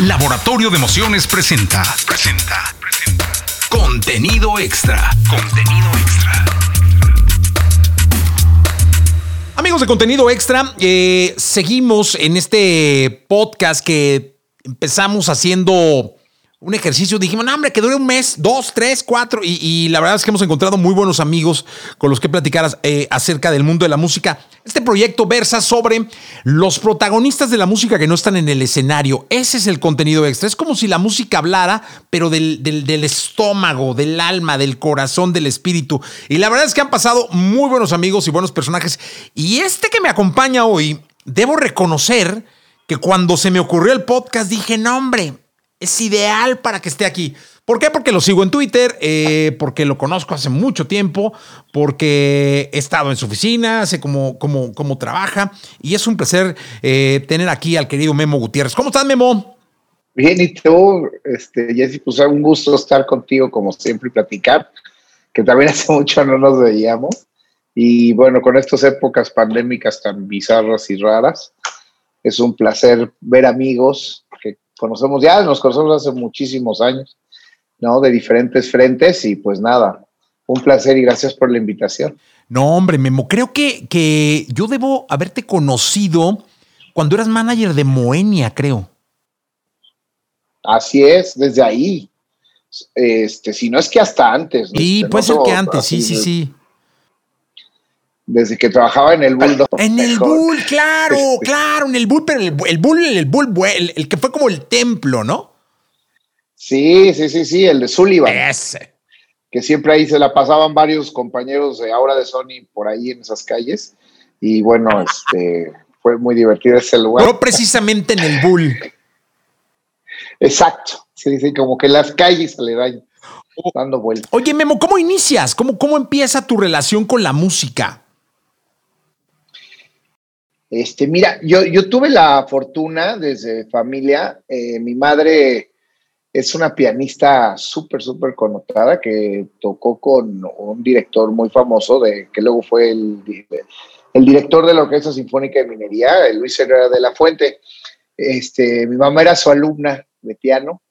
Laboratorio de Emociones presenta. Presenta. Presenta. Contenido extra. Contenido extra. Amigos de Contenido Extra, eh, seguimos en este podcast que empezamos haciendo un ejercicio. Dijimos, no, hombre, que dure un mes, dos, tres, cuatro. Y, la verdad es que hemos encontrado muy buenos amigos con los que platicar eh, acerca del mundo de la música. Este proyecto versa sobre los protagonistas de la música que no están en el escenario. Ese es el contenido extra. Es como si la música hablara, pero del, del estómago, del alma, del corazón, del espíritu. Y la verdad es que han pasado muy buenos amigos y buenos personajes. Y este que me acompaña hoy, debo reconocer que cuando se me ocurrió el podcast dije, no, hombre es ideal para que esté aquí. ¿Por qué? Porque lo sigo en Twitter, eh, porque lo conozco hace mucho tiempo, porque he estado en su oficina, sé cómo, cómo, cómo trabaja y es un placer eh, tener aquí al querido Memo Gutiérrez. ¿Cómo estás, Memo? Bien, y tú, este, Jessy, pues un gusto estar contigo como siempre y platicar, que también hace mucho no nos veíamos. Y bueno, con estas épocas pandémicas tan bizarras y raras, es un placer ver amigos conocemos ya, nos conocemos hace muchísimos años, ¿no? De diferentes frentes y pues nada, un placer y gracias por la invitación. No, hombre, Memo, creo que, que yo debo haberte conocido cuando eras manager de Moenia, creo. Así es, desde ahí. Este, si no es que hasta antes. Sí, este, puede ser que antes, sí, sí, sí desde que trabajaba en el Bull. En el Bull, claro, claro, en el Bull, pero el, el Bull, el Bull, el, que fue como el templo, ¿no? Sí, sí, sí, sí, el de Sullivan. Ese. Que siempre ahí se la pasaban varios compañeros de ahora de Sony por ahí en esas calles. Y bueno, este fue muy divertido ese lugar. No precisamente en el Bull. Exacto. Sí, sí, como que las calles se le dan dando vueltas. Oye, Memo, ¿cómo inicias? ¿Cómo, ¿Cómo empieza tu relación con la música? Este, mira, yo, yo tuve la fortuna desde familia, eh, mi madre es una pianista súper, súper connotada que tocó con un director muy famoso, de, que luego fue el, el director de la Orquesta Sinfónica de Minería, Luis Herrera de la Fuente. Este, mi mamá era su alumna de piano,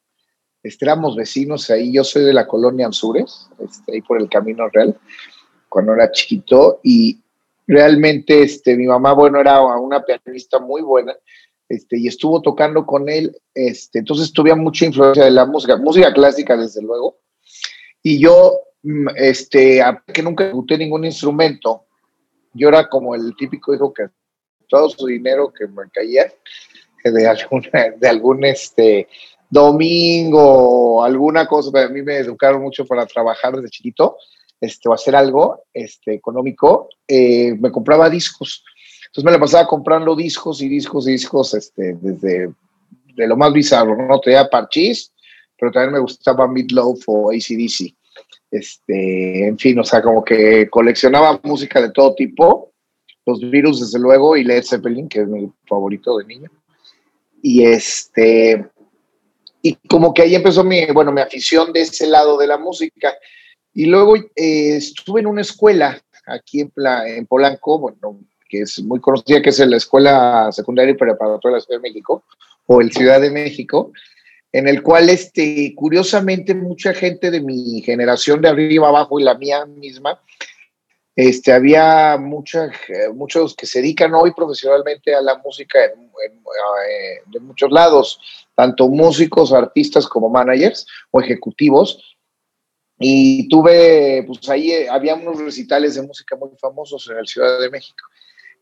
este, vecinos ahí, yo soy de la colonia Anzures, este, ahí por el Camino Real, cuando era chiquito, y, realmente este, mi mamá, bueno, era una pianista muy buena, este, y estuvo tocando con él, este, entonces tuve mucha influencia de la música, música clásica desde luego, y yo, mm, este, que nunca ejecuté ningún instrumento, yo era como el típico hijo que todo su dinero que me caía de alguna, de algún este domingo, alguna cosa, a mí me educaron mucho para trabajar desde chiquito, este, o hacer algo este, económico, eh, me compraba discos. Entonces me la pasaba comprando discos y discos y discos, este, desde de lo más bizarro, ¿no? Tenía parchís, pero también me gustaba Midloaf o ACDC. Este, en fin, o sea, como que coleccionaba música de todo tipo, los virus desde luego y Led Zeppelin, que es mi favorito de niño. Y este, y como que ahí empezó mi, bueno, mi afición de ese lado de la música. Y luego eh, estuve en una escuela aquí en, en Polanco, bueno, que es muy conocida, que es la Escuela Secundaria y Preparatoria de la Ciudad de México, o el Ciudad de México, en el cual, este, curiosamente, mucha gente de mi generación de arriba abajo y la mía misma, este, había mucha, muchos que se dedican hoy profesionalmente a la música en, eh, de muchos lados, tanto músicos, artistas como managers o ejecutivos, y tuve, pues ahí eh, había unos recitales de música muy famosos en el Ciudad de México.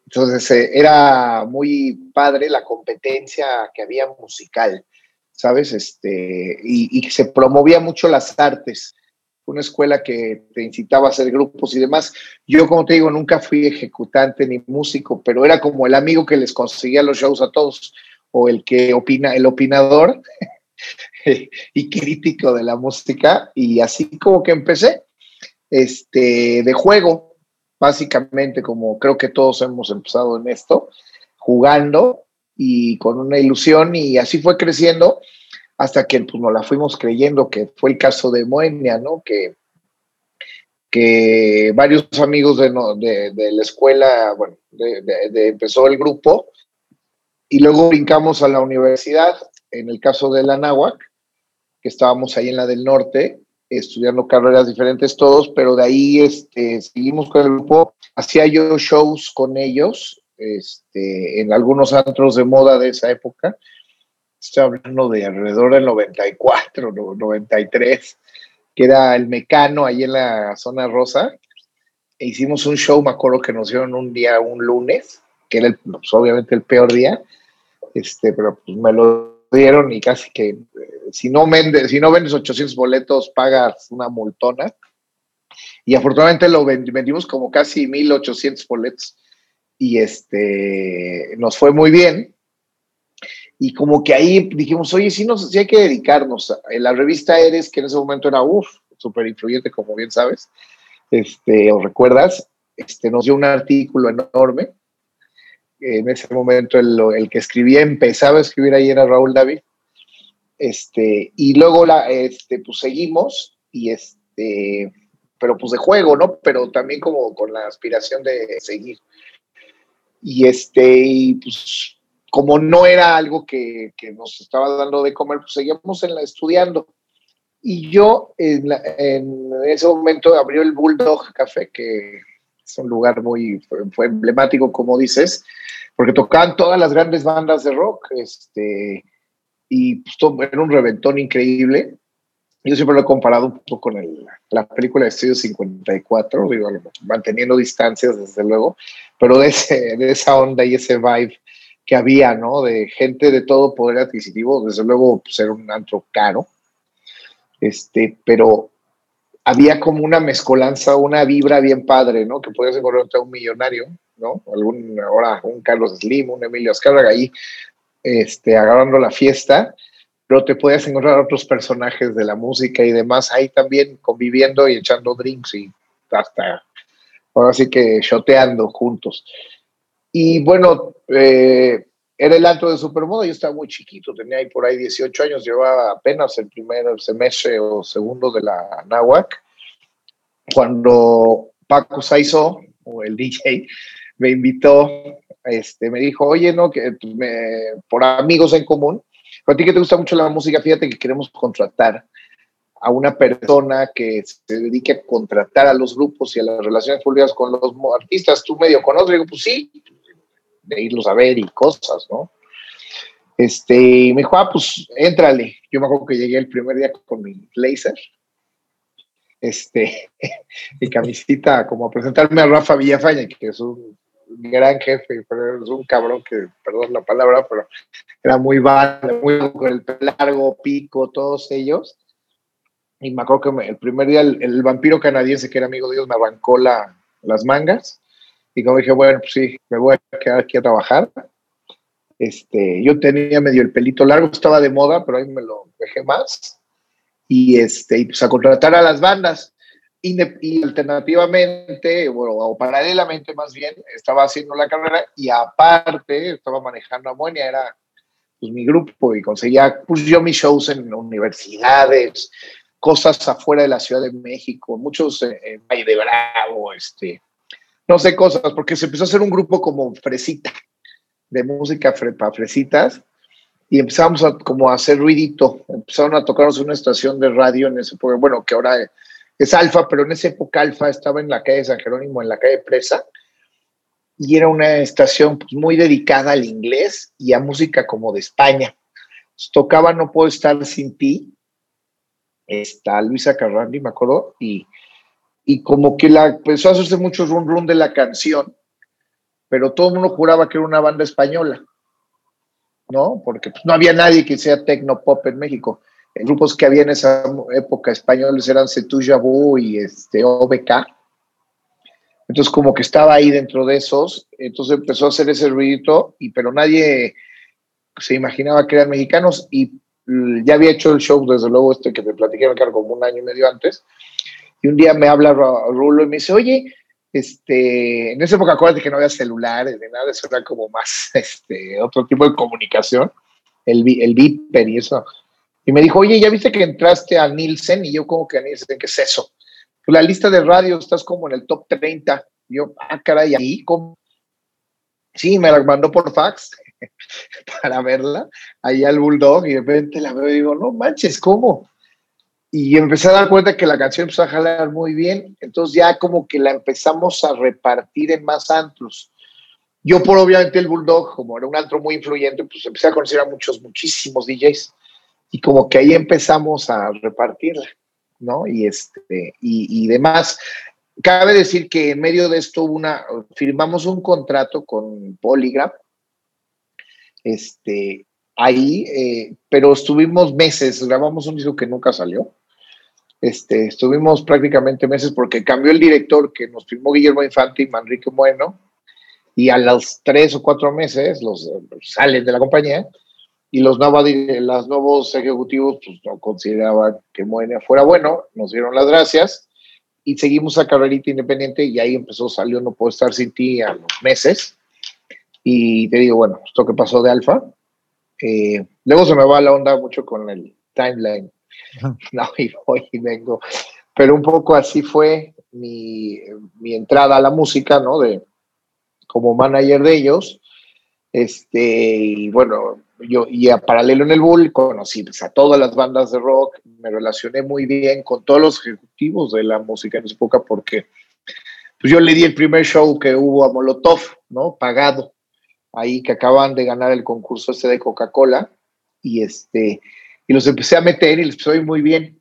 Entonces eh, era muy padre la competencia que había musical, ¿sabes? Este, y, y se promovía mucho las artes. Una escuela que te incitaba a hacer grupos y demás. Yo, como te digo, nunca fui ejecutante ni músico, pero era como el amigo que les conseguía los shows a todos o el que opina, el opinador y crítico de la música y así como que empecé este, de juego, básicamente como creo que todos hemos empezado en esto, jugando y con una ilusión y así fue creciendo hasta que pues, nos la fuimos creyendo, que fue el caso de Moenia, ¿no? Que, que varios amigos de, de, la escuela, bueno, de, empezó el grupo y luego brincamos a la universidad en el caso de la estábamos ahí en la del norte, estudiando carreras diferentes todos, pero de ahí este, seguimos con el grupo. Hacía yo shows con ellos este, en algunos antros de moda de esa época. Estoy hablando de alrededor del 94, 93, que era el Mecano ahí en la zona rosa. E hicimos un show, me acuerdo que nos dieron un día, un lunes, que era pues, obviamente el peor día, este, pero pues me lo dieron y casi que si no, vendes, si no vendes 800 boletos pagas una multona. Y afortunadamente lo vendimos como casi 1800 boletos y este, nos fue muy bien. Y como que ahí dijimos, oye, sí, nos, sí hay que dedicarnos. La revista Eres, que en ese momento era, uff, súper influyente, como bien sabes, este, o recuerdas, este, nos dio un artículo enorme. En ese momento el, el que escribía, empezaba a escribir ahí era Raúl David. Este, y luego la, este, pues seguimos y este, pero pues de juego, ¿no? Pero también como con la aspiración de seguir. Y este, pues como no era algo que, que, nos estaba dando de comer, pues en la, estudiando. Y yo en, en, ese momento abrió el Bulldog Café, que es un lugar muy fue emblemático, como dices, porque tocaban todas las grandes bandas de rock, este, y pues, era un reventón increíble. Yo siempre lo he comparado con el, la película de Estudio 54, digo, manteniendo distancias, desde luego, pero de esa onda y ese vibe que había, ¿no? De gente de todo poder adquisitivo, desde luego pues, era un antro caro, este, pero había como una mezcolanza, una vibra bien padre, ¿no? Que podías encontrarte a un millonario, ¿no? Algún, ahora un Carlos Slim, un Emilio Azcárraga ahí, este, agarrando la fiesta, pero te podías encontrar otros personajes de la música y demás ahí también conviviendo y echando drinks y hasta ahora sí que shoteando juntos. Y bueno, eh, era el antro de Supermoda, yo estaba muy chiquito, tenía ahí por ahí 18 años, llevaba apenas el primer semestre o segundo de la NAWAC, cuando Paco Saizo, o el DJ, me invitó, este, me dijo, oye, no, que por amigos en común, a ti que te gusta mucho la música, fíjate que queremos contratar a una persona que se dedique a contratar a los grupos y a las relaciones públicas con los artistas. ¿Tú medio conoces? Digo, pues sí, de irlos a ver y cosas, ¿no? Este, y me dijo, ah, pues éntrale. Yo me acuerdo que llegué el primer día con mi laser, este, mi camisita, como a presentarme a Rafa Villafaña, que es un gran jefe, pero es un cabrón que, perdón la palabra, pero era muy vale, muy con el largo, pico, todos ellos. Y me acuerdo que el primer día el, vampiro canadiense, que era amigo de Dios, me arrancó la, las mangas. Y como dije, bueno, pues sí, me voy a quedar aquí a trabajar. Este, yo tenía medio el pelito largo, estaba de moda, pero ahí me lo dejé más. Y, este, y pues a contratar a las bandas y, alternativamente, bueno, o paralelamente más bien, estaba haciendo la carrera y aparte estaba manejando Amonia, era pues, mi grupo y conseguía, pues yo mis shows en universidades, cosas afuera de la Ciudad de México, muchos en Valle de Bravo, este, no sé cosas, porque se empezó a hacer un grupo como fresita, de música para fresitas, y empezamos a como a hacer ruidito, empezaron a tocarnos una estación de radio en ese, bueno, que ahora es Alfa, pero en esa época Alfa estaba en la calle San Jerónimo, en la calle Presa, y era una estación pues, muy dedicada al inglés y a música como de España. tocaba No Puedo Estar Sin Ti, está Luisa Carrandi, me acuerdo, y, y como que la, empezó a hacerse mucho run run de la canción, pero todo el mundo juraba que era una banda española, ¿no? Porque pues, no había nadie que sea pop en México grupos que había en esa época españoles eran Setu Jabu y este OBK. Entonces como que estaba ahí dentro de esos, entonces empezó a hacer ese ruidito, y, pero nadie se imaginaba que eran mexicanos y ya había hecho el show, desde luego este que te platiqué, me como un año y medio antes, y un día me habla Rulo y me dice, oye, este, en esa época acuérdate que no había celulares ni nada, eso era como más este, otro tipo de comunicación, el, el Viper y eso. Y me dijo, oye, ¿ya viste que entraste a Nielsen? Y yo, como que a Nielsen? ¿Qué es eso? Pues la lista de radio estás como en el top 30. Y yo, ah, caray, ahí, ¿cómo? Sí, me la mandó por fax. para verla, ahí al Bulldog, y de repente la veo y digo, no manches, ¿cómo? Y empecé a dar cuenta que la canción empezó a jalar muy bien, entonces ya como que la empezamos a repartir en más antros. Yo por obviamente el Bulldog, como era un antro muy influyente, pues empecé a conocer a muchos, muchísimos DJs, y como que ahí empezamos a repartirla, ¿no? Y, este, y, y demás. Cabe decir que en medio de esto una, firmamos un contrato con Polygraph, este, ahí, eh, pero estuvimos meses, grabamos un disco que nunca salió. Este, estuvimos prácticamente meses porque cambió el director que nos firmó Guillermo Infante y Manrique Bueno, y a los tres o cuatro meses los salen de la compañía y los, los nuevos ejecutivos pues, no consideraban que Moenia fuera bueno, nos dieron las gracias y seguimos a carrerita independiente y ahí empezó, salió No Puedo Estar Sin Ti a los meses y te digo, bueno, esto que pasó de Alfa. Eh, luego se me va la onda mucho con el timeline. No, y voy y vengo. Pero un poco así fue mi, mi, entrada a la música, ¿no? De, como manager de ellos. Este, y bueno, yo, y a paralelo en el Bull, conocí pues, a todas las bandas de rock, me relacioné muy bien con todos los ejecutivos de la música en esa época, porque pues yo le di el primer show que hubo a Molotov, ¿no? Pagado ahí que acaban de ganar el concurso este de Coca-Cola y este y los empecé a meter y les empezó muy bien.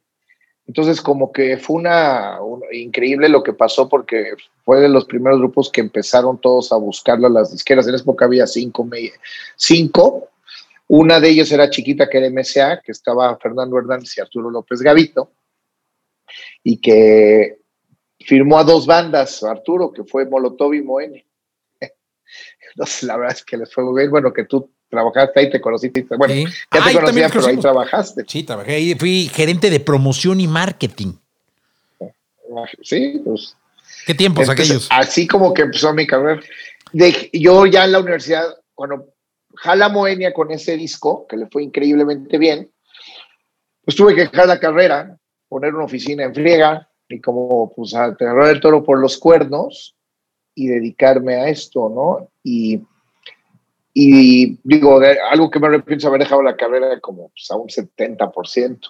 Entonces como que fue una, increíble lo que pasó porque fue de los primeros grupos que empezaron todos a buscarlo a las disqueras. En esa época había cinco, cinco. Una de ellas era chiquita que era MSA, que estaba Fernando Hernández y Arturo López Gavito, y que firmó a dos bandas, Arturo, que fue Molotov y Moene. Entonces, la verdad es que les fue muy bien. Bueno, que tú trabajaste ahí, te conociste. Bueno, ya te conocía, pero ahí trabajaste. Sí, trabajé ahí. Fui gerente de promoción y marketing. Sí, pues. ¿Qué tiempos aquellos? Así como que empezó mi carrera. De, yo ya en la universidad, cuando jala Moenia con ese disco, que le fue increíblemente bien, pues tuve que dejar la carrera, poner una oficina en friega y como pues aterrar el toro por los cuernos y dedicarme a esto, ¿no? Y, y digo, algo que me arrepiento haber dejado la carrera como pues, a un 70%.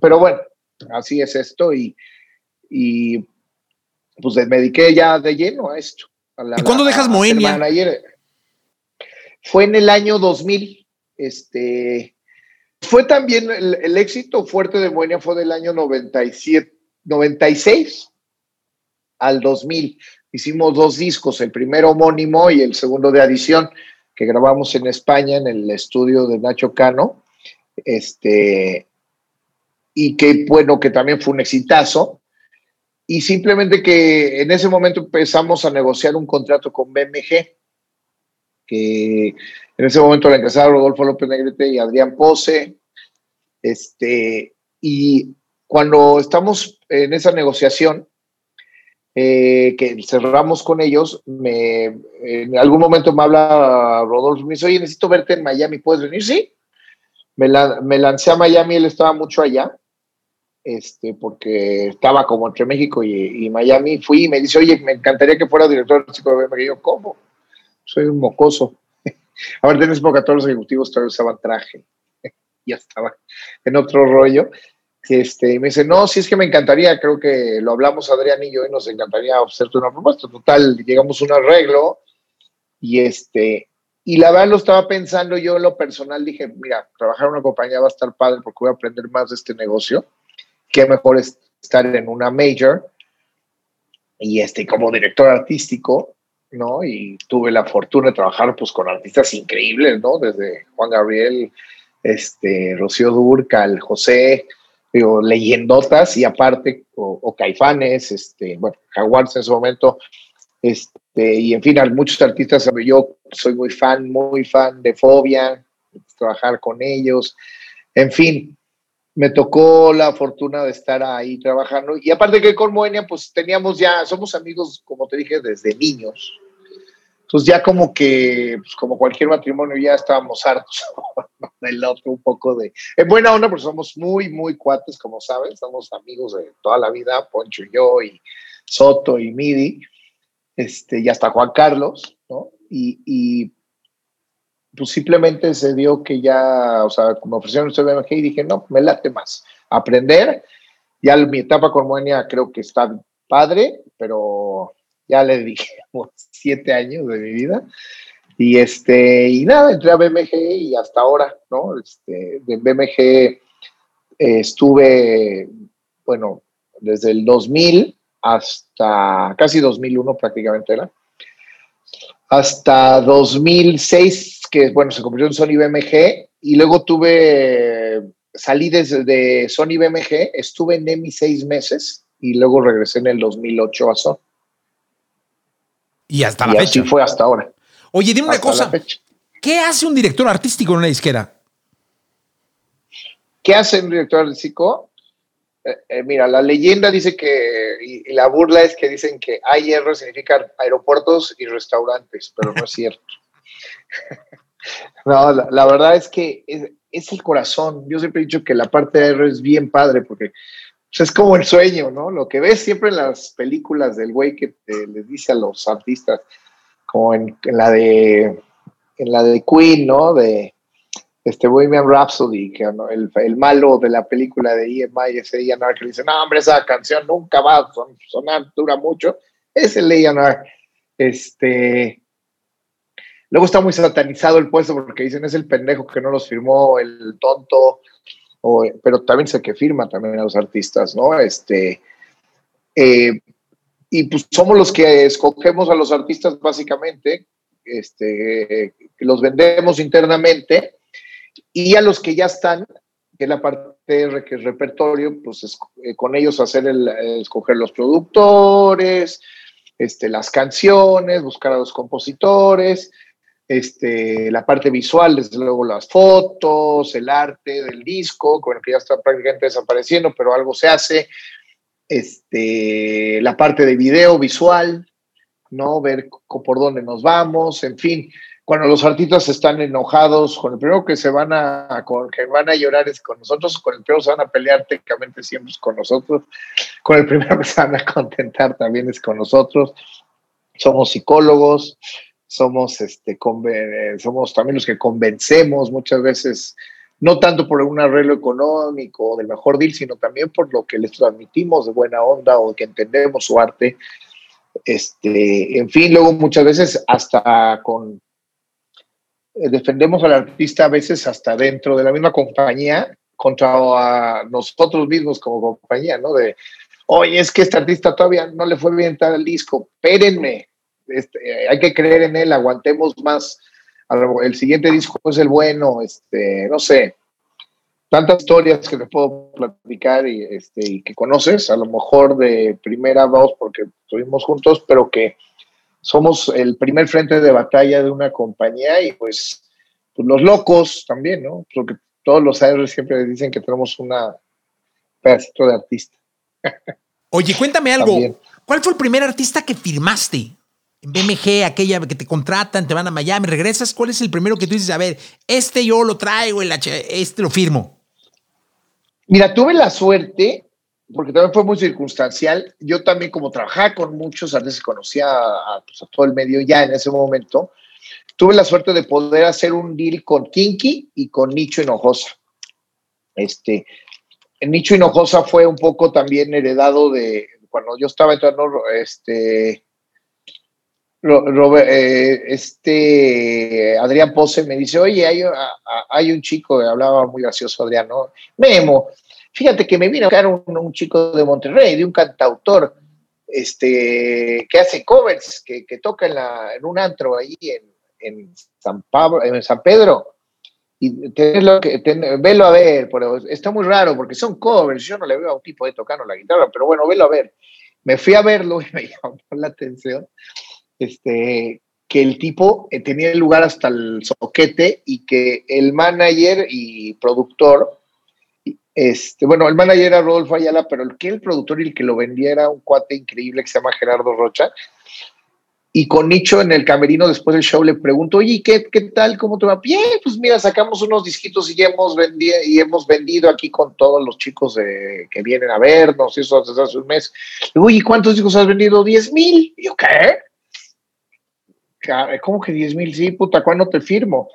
Pero bueno, así es esto y, y pues me dediqué ya de lleno a esto. ¿Y cuándo dejas Moenia? Fue en el año 2000. Este, fue también el, éxito fuerte de Moenia fue del año 97, 96 al 2000 hicimos dos discos, el primero homónimo y el segundo de adición, que grabamos en España en el estudio de Nacho Cano. Este, y que bueno, que también fue un exitazo. Y simplemente que en ese momento empezamos a negociar un contrato con BMG, que en ese momento la encabezaron Rodolfo López Negrete y Adrián Pose. Este, y cuando estamos en esa negociación, eh, que cerramos con ellos, me, en algún momento me habla Rodolfo, me dice, oye, necesito verte en Miami, ¿puedes venir? Sí. Me, me lancé a Miami, él estaba mucho allá, este, porque estaba como entre México y, Miami. Fui y me dice, oye, me encantaría que fuera director artístico de BMG. Y yo, ¿cómo? Soy un mocoso. a ver, en esa época todos los ejecutivos todavía usaban traje. ya estaba en otro rollo. Este, me dice, no, si es que me encantaría, creo que lo hablamos Adrián y yo y nos encantaría hacerte una propuesta. Total, llegamos a un arreglo y este, y la verdad lo estaba pensando yo en lo personal, dije, mira, trabajar en una compañía va a estar padre porque voy a aprender más de este negocio. Qué mejor es estar en una major y este, como director artístico, ¿no? Y tuve la fortuna de trabajar pues con artistas increíbles, ¿no? Desde Juan Gabriel, este, Rocío Durcal, José, digo, leyendotas y aparte, o, caifanes, este, bueno, Jaguars en su momento, este, y en fin, muchos artistas, yo soy muy fan, muy fan de Fobia, trabajar con ellos, en fin, me tocó la fortuna de estar ahí trabajando, y aparte que con Moenia, pues teníamos ya, somos amigos, como te dije, desde niños, entonces ya como que, pues como cualquier matrimonio, ya estábamos hartos del otro, un poco de... En buena onda, porque somos muy, muy cuates, como sabes, somos amigos de toda la vida, Poncho y yo, y Soto y Midi, este, y hasta Juan Carlos, ¿no? Y, pues simplemente se dio que ya, o sea, me ofrecieron este BMG y dije, no, me late más. Aprender, ya mi etapa con Moenia creo que está padre, pero ya le dije siete años de mi vida. Y este, y nada, entré a BMG y hasta ahora, ¿no? Este, de BMG eh, estuve, bueno, desde el 2000 hasta casi 2001 prácticamente era, hasta 2006, que bueno, se convirtió en Sony BMG, y luego tuve, salí desde de Sony BMG, estuve en EMI seis meses, y luego regresé en el 2008 a Sony. Y hasta la fecha. Así fue hasta ahora. Oye, dime una cosa. ¿Qué hace un director artístico en una disquera? ¿Qué hace un director artístico? Eh, eh, mira, la leyenda dice que, y, la burla es que dicen que AIR significa aeropuertos y restaurantes, pero no es cierto. no, la, verdad es que es, el corazón. Yo siempre he dicho que la parte de AIR es bien padre porque es como el sueño, ¿no? Lo que ves siempre en las películas del güey que les dice a los artistas, como en, la de en la de Queen, ¿no? De este Bohemian Rhapsody, que el, el, malo de la película de EMI es A&R que dice, no, hombre, esa canción nunca va a sonar, dura mucho. Es el A&R. Este, luego está muy satanizado el puesto porque dicen, es el pendejo que no los firmó, el tonto, pero también sé que firma también a los artistas, ¿no? Este, eh, y pues somos los que escogemos a los artistas básicamente, este, los vendemos internamente y a los que ya están, que es la parte de repertorio, pues eh, con ellos hacer el, escoger los productores, este, las canciones, buscar a los compositores, este, la parte visual, desde luego las fotos, el arte del disco, bueno, que ya está prácticamente desapareciendo, pero algo se hace, este, la parte de video visual, ¿no? Ver por dónde nos vamos, en fin. Cuando los artistas están enojados, con el primero que se van a, con, que van a llorar es con nosotros, con el primero se van a pelear técnicamente siempre es con nosotros, con el primero que se van a contentar también es con nosotros. Somos psicólogos, somos, este, somos también los que convencemos muchas veces no tanto por un arreglo económico o del mejor deal, sino también por lo que les transmitimos de buena onda o que entendemos su arte. Este, en fin, luego muchas veces hasta con defendemos al artista a veces hasta dentro de la misma compañía contra nosotros mismos como compañía, ¿no? De, oye, es que este artista todavía no le fue bien tal disco, espérenme, este, hay que creer en él, aguantemos más el siguiente disco es el bueno, este, no sé, tantas historias que les puedo platicar y, este, y que conoces, a lo mejor de primera voz porque estuvimos juntos, pero que somos el primer frente de batalla de una compañía y pues, pues los locos también, ¿no? Porque todos los aires siempre dicen que tenemos una pedacito de artista. Oye, cuéntame algo. ¿Cuál fue el primer artista que firmaste? en BMG, aquella que te contratan, te van a Miami, regresas, ¿cuál es el primero que tú dices, a ver, este yo lo traigo, el este lo firmo? Mira, tuve la suerte, porque también fue muy circunstancial, yo también como trabajaba con muchos artistas, conocía a, pues, a, todo el medio ya en ese momento, tuve la suerte de poder hacer un deal con Kinky y con Nicho Hinojosa. Este, Nicho Hinojosa fue un poco también heredado de, cuando yo estaba entrando, este, eh, este Adrián Pose me dice, oye, hay, un chico, hablaba muy gracioso Adrián, ¿no? Memo, fíjate que me vino a un, un chico de Monterrey, de un cantautor, este, que hace covers, que, toca en, la, en un antro ahí en, San Pablo, en San Pedro, y tenlo que, velo a ver, pero está muy raro porque son covers, yo no le veo a un tipo de tocando la guitarra, pero bueno, velo a ver. Me fui a verlo y me llamó la atención este, que el tipo eh, tenía el lugar hasta el soquete y que el manager y productor, este, bueno, el manager era Rodolfo Ayala, pero el que el productor y el que lo vendía era un cuate increíble que se llama Gerardo Rocha. Y con Nicho en el camerino después del show le pregunto, oye, ¿qué, qué tal? ¿Cómo te va? Bien, pues mira, sacamos unos disquitos y ya hemos, vendido, y hemos vendido aquí con todos los chicos que vienen a vernos, eso hace un mes. oye, ¿cuántos discos has vendido? 10 mil. Yo, ¿qué? ¿cómo que 10 mil? Sí, puta, ¿cuándo te firmo?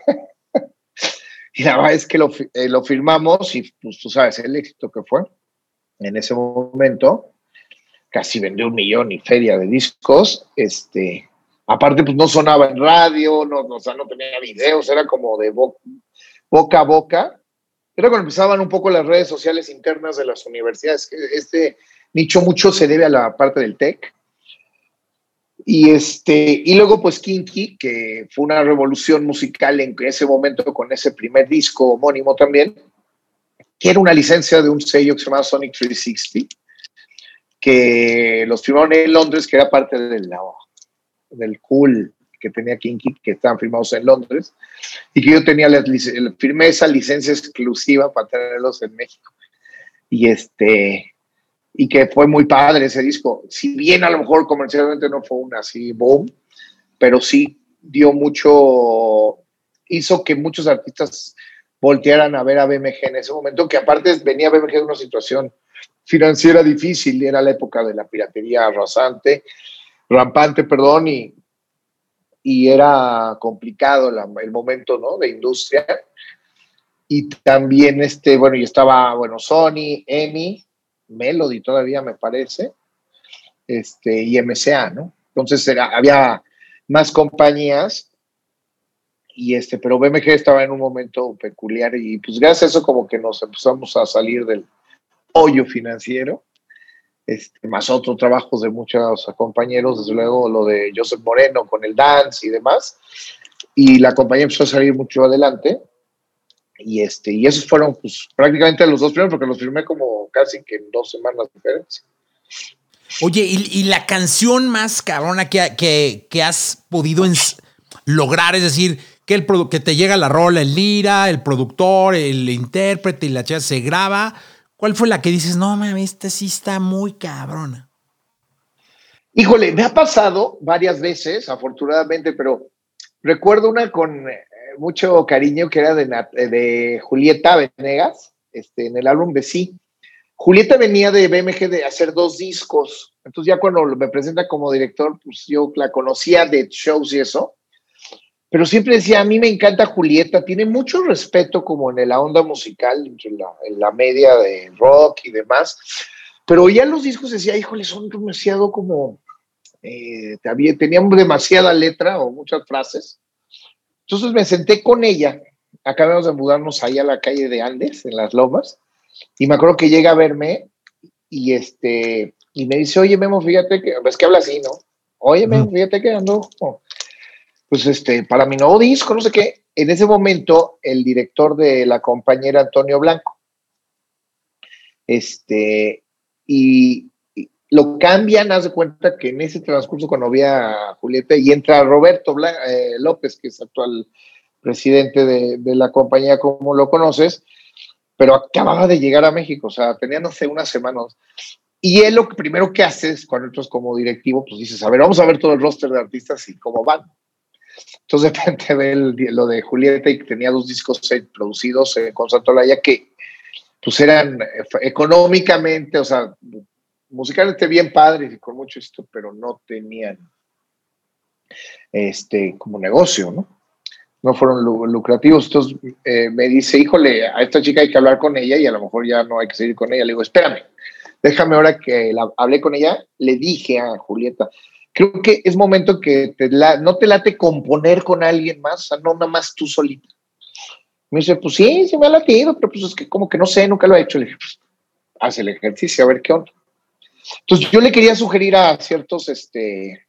Y la verdad es que lo, eh, lo firmamos y pues tú sabes el éxito que fue en ese momento. Casi vendió un millón y feria de discos. Este, aparte, pues no sonaba en radio, no, o sea, no tenía videos, era como de boca a boca. Era cuando empezaban un poco las redes sociales internas de las universidades. Este nicho mucho se debe a la parte del tech. Y, este, y luego, pues, Kinky, que fue una revolución musical en ese momento con ese primer disco homónimo también, que era una licencia de un sello que se llamaba Sonic 360, que los firmaron en Londres, que era parte del, del cool que tenía Kinky, que estaban firmados en Londres, y que yo tenía la, firmé esa licencia exclusiva para tenerlos en México. Y este, y que fue muy padre ese disco. Si bien a lo mejor comercialmente no fue un así boom, pero sí dio mucho, hizo que muchos artistas voltearan a ver a BMG en ese momento, que aparte venía BMG de una situación financiera difícil, era la época de la piratería rasante, rampante, perdón, y, y era complicado el momento ¿no? de industria. Y también, este, bueno, y estaba, bueno, Sony, EMI, Melody todavía me parece, este, y MCA, ¿no? Entonces era, había más compañías y este, pero BMG estaba en un momento peculiar y pues gracias a eso como que nos empezamos a salir del hoyo financiero, este, más otros trabajos de muchos compañeros, desde luego lo de Joseph Moreno con el dance y demás, y la compañía empezó a salir mucho adelante y, este, y esos fueron pues, prácticamente los dos primeros, porque los firmé como casi que en dos semanas de diferencia. Oye, ¿y, la canción más cabrona que, que, has podido lograr? Es decir, que, el, que te llega la rola, el lira, el productor, el intérprete y la chica se graba. ¿Cuál fue la que dices, no mami, esta sí está muy cabrona? Híjole, me ha pasado varias veces, afortunadamente, pero recuerdo una con mucho cariño que era de, de Julieta Venegas, este, en el álbum de Sí. Julieta venía de BMG de hacer dos discos, entonces ya cuando me presenta como director, pues yo la conocía de shows y eso, pero siempre decía, a mí me encanta Julieta, tiene mucho respeto como en la onda musical, en la, media de rock y demás, pero ya los discos decía, híjole, son demasiado como, eh, tenían demasiada letra o muchas frases, entonces me senté con ella, acabamos de mudarnos ahí a la calle de Andes, en las Lomas, y me acuerdo que llega a verme y este y me dice, oye, Memo, fíjate que, es que habla así, ¿no? Oye, Memo, fíjate que ando, pues este, para mi nuevo disco, no sé qué. En ese momento, el director de la compañera Antonio Blanco. Este, y, lo cambian, haz de cuenta que en ese transcurso cuando vi a Julieta y entra Roberto eh, López, que es actual presidente de, la compañía, como lo conoces, pero acababa de llegar a México, o sea, tenía, no sé, unas semanas. Y él lo primero que hace es, cuando entras como directivo, pues dices, a ver, vamos a ver todo el roster de artistas y cómo van. Entonces de repente ve lo de Julieta y que tenía dos discos producidos con Santolaya que pues eran eh, económicamente, o sea, musicalmente bien padres y con mucho esto, pero no tenían este como negocio, ¿no? No fueron lucrativos. Entonces eh, me dice, híjole, a esta chica hay que hablar con ella y a lo mejor ya no hay que seguir con ella. Le digo, espérame, déjame ahora que la, hablé con ella, le dije a Julieta, creo que es momento que te la, no te late componer con alguien más, no nada más tú solita. Me dice, pues sí, sí me ha latido, pero pues es que como que no sé, nunca lo he hecho. Le dije, pues haz el ejercicio, a ver qué onda. Entonces yo le quería sugerir a ciertos este,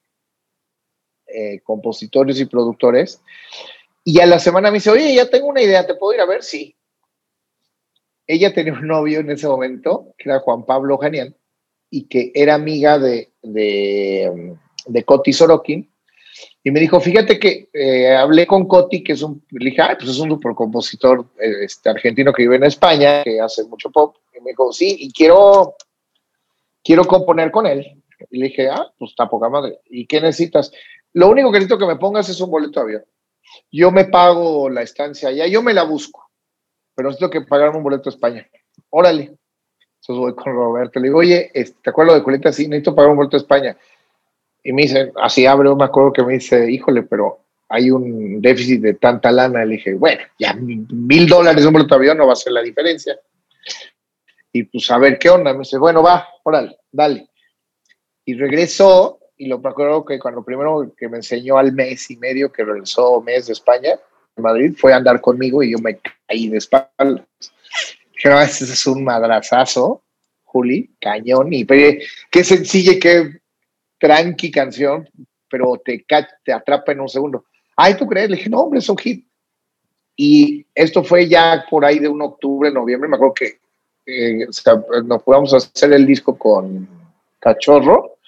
eh, compositores y productores y a la semana me dice, oye, ya tengo una idea, ¿te puedo ir a ver? Sí. Ella tenía un novio en ese momento, que era Juan Pablo Janian, y que era amiga de, de, de Coti Sorokin, y me dijo, fíjate que eh, hablé con Coti, que es un, le dije, pues es un super compositor eh, este, argentino que vive en España, que hace mucho pop, y me dijo, sí, y quiero quiero componer con él. Y le dije, ah, pues está poca madre. ¿Y qué necesitas? Lo único que necesito que me pongas es un boleto de avión. Yo me pago la estancia allá, yo me la busco, pero necesito que pagarme un boleto a España. Órale. Entonces voy con Roberto, le digo, oye, este, ¿te acuerdas de Coleta? Sí, necesito pagar un boleto a España. y me dice, así abre, me acuerdo que me dice, híjole, pero hay un déficit de tanta lana. Le dije, bueno, ya mil dólares un boleto de avión no va a ser la diferencia. Y pues a ver qué onda. Me dice, bueno, va, órale, dale. Y regresó, y lo recuerdo que cuando primero que me enseñó al mes y medio que regresó mes de España, Madrid, fue a andar conmigo y yo me caí de espaldas. Dije, no, ese es un madrazazo, Juli, cañón. Y qué sencilla y qué tranqui canción, pero te, te atrapa en un segundo. Ay, ¿tú crees? Le dije, no, hombre, es un hit. Y esto fue ya por ahí de un octubre, noviembre, me acuerdo que eh, nos fuimos a hacer el disco con Cachorro.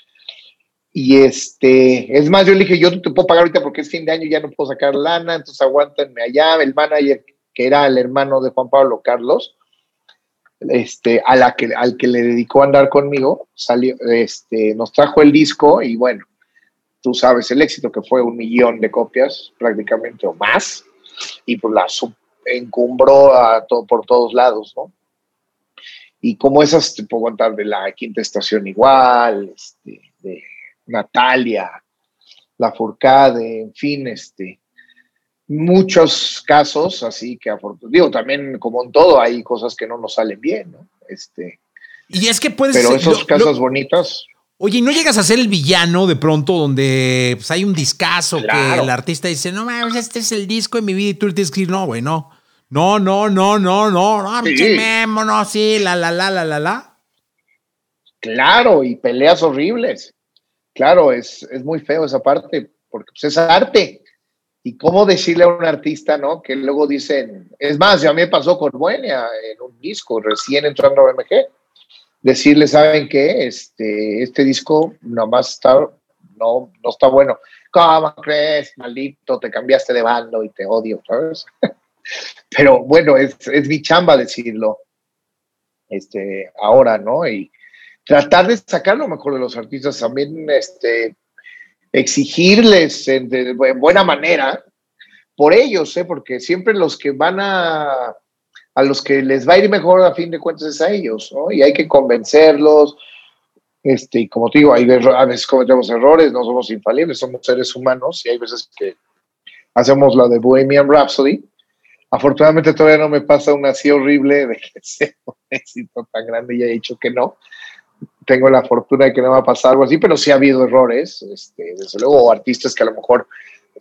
Y este, es más, yo le dije, yo te puedo pagar ahorita porque es fin de año, ya no puedo sacar lana, entonces aguántenme allá. El manager, que era el hermano de Juan Pablo Carlos, este, a la que, al que le dedicó a andar conmigo, salió, este, nos trajo el disco y bueno, tú sabes el éxito que fue un millón de copias prácticamente o más, y pues la encumbró a todo, por todos lados, ¿no? Y como esas te puedo contar de la quinta estación igual, este, de Natalia, la Furcade, en fin, este, muchos casos, así que digo, también como en todo hay cosas que no nos salen bien, ¿no? Este, y es que puedes Pero esos casos bonitos. Oye, ¿no llegas a ser el villano de pronto donde pues, hay un discazo que el artista dice, no mames, este es el disco de mi vida y tú le tienes que decir, no, güey, no. No, no, no, no, no, no, sí. No, sí, la, la, la, la, la, la. Claro, y peleas horribles. Claro, es, es muy feo esa parte, porque pues, es arte. Y cómo decirle a un artista, ¿no? Que luego dicen, es más, ya me pasó con Buenia en un disco, recién entrando a BMG decirle, ¿saben qué? Este, este disco nomás está, no, no está bueno. ¿Cómo crees? Maldito, te cambiaste de bando y te odio, ¿sabes? Pero bueno, es, es mi chamba decirlo este, ahora, ¿no? Y tratar de sacar lo mejor de los artistas, también este, exigirles en, de, buena manera por ellos, ¿eh? porque siempre los que van a a los que les va a ir mejor a fin de cuentas es a ellos, ¿no? Y hay que convencerlos. Este, y como te digo, hay, a veces cometemos errores, no somos infalibles, somos seres humanos y hay veces que hacemos la de Bohemian Rhapsody. Afortunadamente todavía no me pasa una así horrible de que sea un éxito tan grande y he dicho que no. Tengo la fortuna de que no va a pasar algo así, pero sí ha habido errores, este, desde luego, artistas que a lo mejor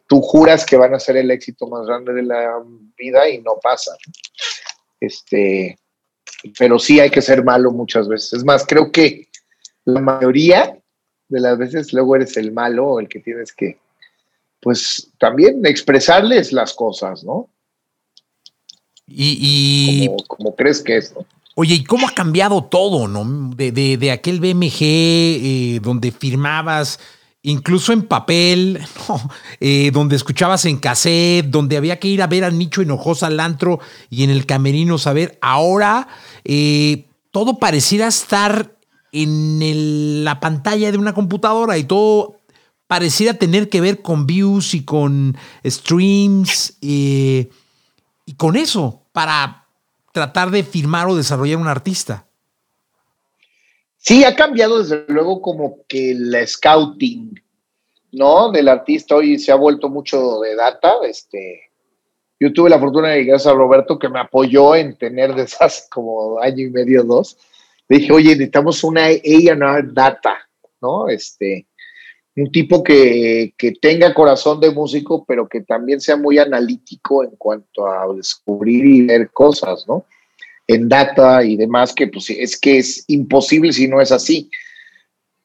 tú juras que van a ser el éxito más grande de la vida y no pasa. Este, pero sí hay que ser malo muchas veces. Es más, creo que la mayoría de las veces luego eres el malo o el que tienes que, pues también expresarles las cosas, ¿no? Y, como, crees que es, ¿no? Oye, ¿y cómo ha cambiado todo, no? De, aquel BMG eh, donde firmabas incluso en papel, eh, donde escuchabas en cassette, donde había que ir a ver al Nicho Hinojosa al antro y en el camerino saber. Ahora eh, todo pareciera estar en la pantalla de una computadora y todo pareciera tener que ver con views y con streams eh, y con eso para tratar de firmar o desarrollar un artista. Sí, ha cambiado desde luego como que el scouting, ¿no? Del artista hoy se ha vuelto mucho de data. Este, yo tuve la fortuna de gracias a Roberto que me apoyó en tener desde hace como año y medio, dos. Le dije, oye, necesitamos una A&R data, ¿no? Este, un tipo que, que, tenga corazón de músico, pero que también sea muy analítico en cuanto a descubrir y ver cosas, ¿no? en data y demás, que pues es que es imposible si no es así.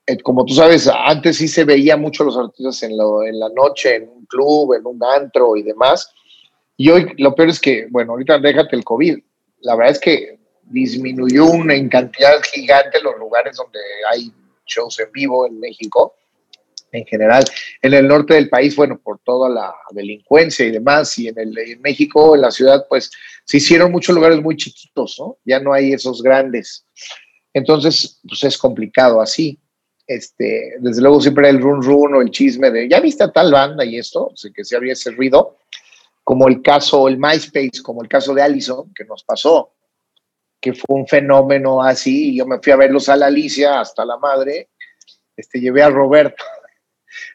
Eh, como tú sabes, antes sí se veía mucho los artistas en, en la noche, en un club, en un antro y demás. Y hoy lo peor es que, bueno, ahorita déjate el COVID. La verdad es que disminuyó una en cantidad gigante los lugares donde hay shows en vivo en México en general. En el norte del país, bueno, por toda la delincuencia y demás, y en, el, en México, en la ciudad, pues se hicieron muchos lugares muy chiquitos, ¿no? Ya no hay esos grandes. Entonces, pues es complicado así. Este, desde luego siempre el run run o el chisme de, ¿ya viste a tal banda y esto? O que se había ese ruido, como el caso, el MySpace, como el caso de Allison, que nos pasó, que fue un fenómeno así, yo me fui a verlos a la Alicia hasta la madre, este, llevé a Roberto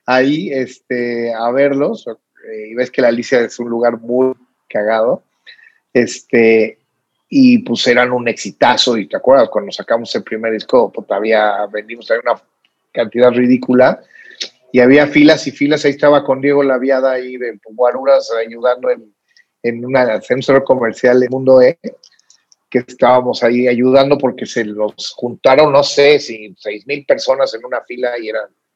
ahí este, a verlos. Eh, y ves que la Alicia es un lugar muy cagado. Este, y pues eran un exitazo. Y te acuerdas, cuando sacamos el primer disco, pues todavía vendimos una cantidad ridícula. Y había filas y filas. Ahí estaba con Diego Laviada ahí de Guaruras ayudando en, en una, centro comercial de Mundo E que estábamos ahí ayudando porque se los juntaron, no sé, si seis mil personas en una fila y era eh,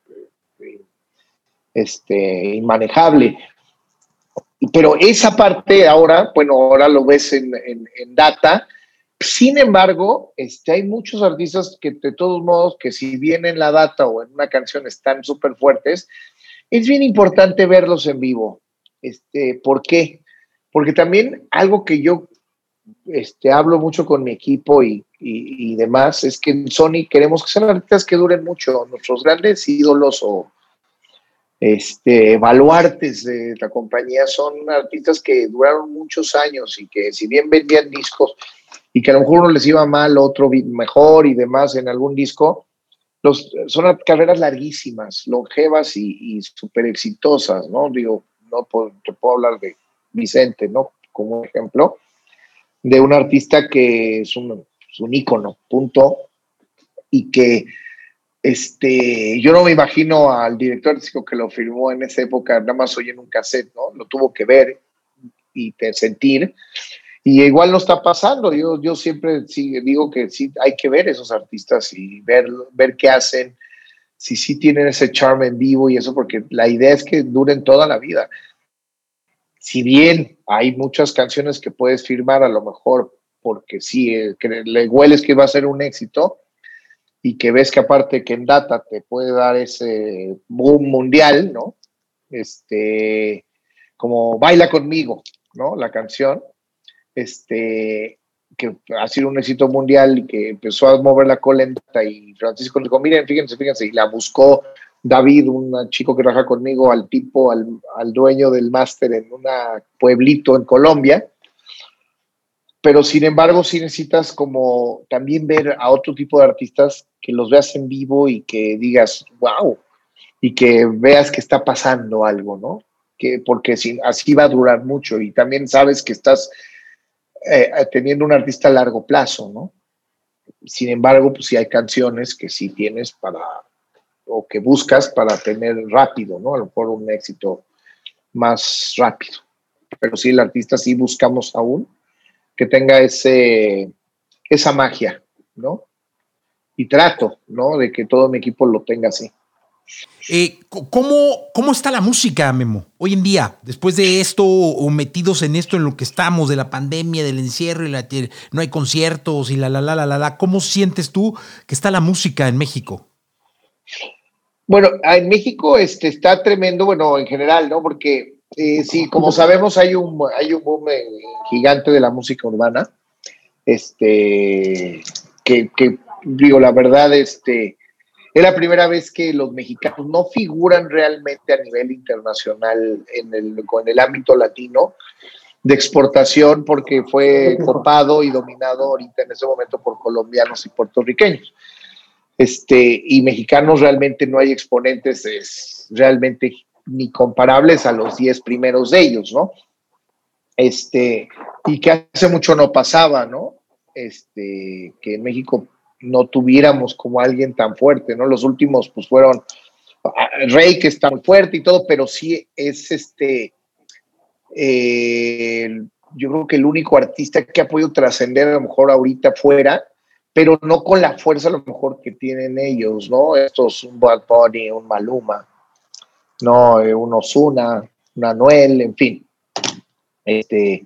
este, inmanejable. Pero esa parte ahora, bueno, ahora lo ves en, data. Sin embargo, este, hay muchos artistas que de todos modos, que si bien en la data o en una canción están súper fuertes, es bien importante verlos en vivo. Este, ¿Por qué? Porque también algo que yo este, hablo mucho con mi equipo y, demás, es que en Sony queremos que sean artistas que duren mucho. Nuestros grandes ídolos o este, baluartes de la compañía son artistas que duraron muchos años y que si bien vendían discos y que a lo mejor uno les iba mal, otro mejor y demás en algún disco, los, son carreras larguísimas, longevas y, y súper exitosas, ¿no? Digo, no te puedo hablar de Vicente, ¿no? Como ejemplo, de un artista que es un, ícono, punto, y que este, yo no me imagino al director que lo firmó en esa época, nada más oye en un cassette, ¿no? Lo tuvo que ver y sentir. Y igual no está pasando. Yo, yo siempre digo que sí hay que ver esos artistas y ver, ver qué hacen, si sí tienen ese charme en vivo y eso, porque la idea es que duren toda la vida si bien hay muchas canciones que puedes firmar a lo mejor porque sí, eh, le hueles que va a ser un éxito y que ves que aparte que en data te puede dar ese boom mundial, ¿no? Este, como Baila conmigo, ¿no? La canción, este, que ha sido un éxito mundial y que empezó a mover la cola en data y Francisco dijo, miren, fíjense, fíjense, y la buscó David, un chico que trabaja conmigo, al tipo, al, dueño del máster en un pueblito en Colombia. Pero sin embargo, sí necesitas como también ver a otro tipo de artistas que los veas en vivo y que digas, wow, y que veas que está pasando algo, ¿no? Que, porque así va a durar mucho y también sabes que estás eh, teniendo un artista a largo plazo, ¿no? Sin embargo, pues sí hay canciones que sí tienes para o que buscas para tener rápido, ¿no? A lo mejor un éxito más rápido. Pero sí, el artista sí buscamos aún que tenga ese, esa magia, ¿no? Y trato, ¿no? De que todo mi equipo lo tenga así. Eh, ¿cómo, ¿Cómo está la música, Memo, hoy en día? Después de esto, o metidos en esto, en lo que estamos, de la pandemia, del encierro, y la, no hay conciertos y la, la, la, la, la, ¿cómo sientes tú que está la música en México? Bueno, en México este, está tremendo, bueno, en general, ¿no? Porque eh, sí, como sabemos, hay un, hay un boom gigante de la música urbana. Este, que, que, digo, la verdad, este, es la primera vez que los mexicanos no figuran realmente a nivel internacional en el, con el ámbito latino de exportación porque fue copado y dominado ahorita en ese momento por colombianos y puertorriqueños este, y mexicanos realmente no hay exponentes es, realmente ni comparables a los 10 primeros de ellos, ¿no? Este, y que hace mucho no pasaba, ¿no? Este, que en México no tuviéramos como alguien tan fuerte, ¿no? Los últimos, pues fueron ah, Rey, que está muy fuerte y todo, pero sí es este, yo creo que el único artista que ha podido trascender a lo mejor ahorita fuera pero no con la fuerza a lo mejor que tienen ellos, ¿no? Estos, un Bad Bunny, un Maluma, ¿no? Eh, un Osuna, un Anuel, en fin. Este,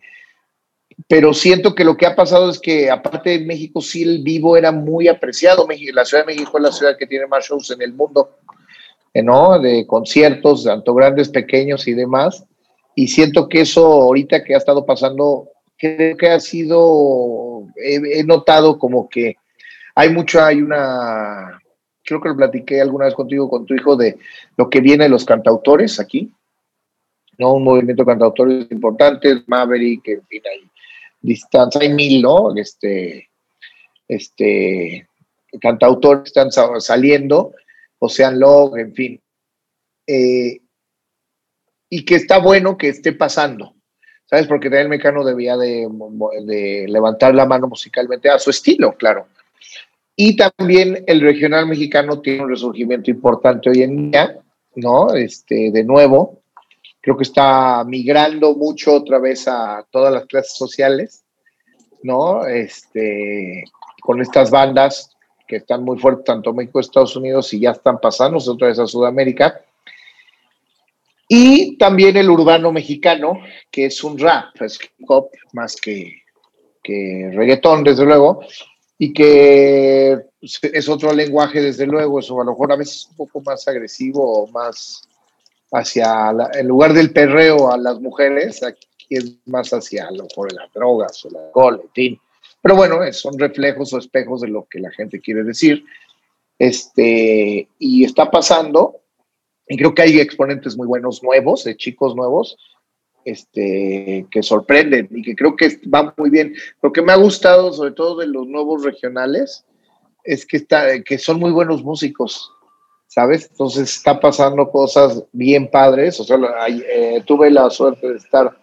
pero siento que lo que ha pasado es que aparte de México, sí el vivo era muy apreciado. La Ciudad de México es la ciudad que tiene más shows en el mundo, eh, ¿no? De conciertos, tanto grandes, pequeños y demás. Y siento que eso ahorita que ha estado pasando creo que ha sido, he, notado como que hay mucho, hay una, creo que lo platiqué alguna vez contigo, con tu hijo, de lo que viene de los cantautores aquí, ¿no? Un movimiento de cantautores importante, Maverick, en fin, hay distancia, hay mil, ¿no? Este, este, cantautores están saliendo, Ocean Log, en fin. eh, y que está bueno que esté pasando. ¿Sabes? Porque el Mecano debía de, de levantar la mano musicalmente a su estilo, claro. Y también el regional mexicano tiene un resurgimiento importante hoy en día, ¿no? Este, de nuevo, creo que está migrando mucho otra vez a todas las clases sociales, ¿no? Este, con estas bandas que están muy fuertes, tanto México, Estados Unidos, y ya están pasando otra vez a Sudamérica. Y también el urbano mexicano, que es un rap, es más que, que reggaetón, desde luego, y que es otro lenguaje, desde luego, eso a lo mejor a veces un poco más agresivo o más hacia, en lugar del perreo a las mujeres, aquí es más hacia a lo mejor las drogas o el alcohol, en fin. Pero bueno, son reflejos o espejos de lo que la gente quiere decir. Este, y está pasando, y creo que hay exponentes muy buenos nuevos, de chicos nuevos, este, que sorprenden y que creo que van muy bien. Lo que me ha gustado, sobre todo de los nuevos regionales, es que, está, que son muy buenos músicos, ¿sabes? Entonces está pasando cosas bien padres. O sea, eh, tuve la suerte de estar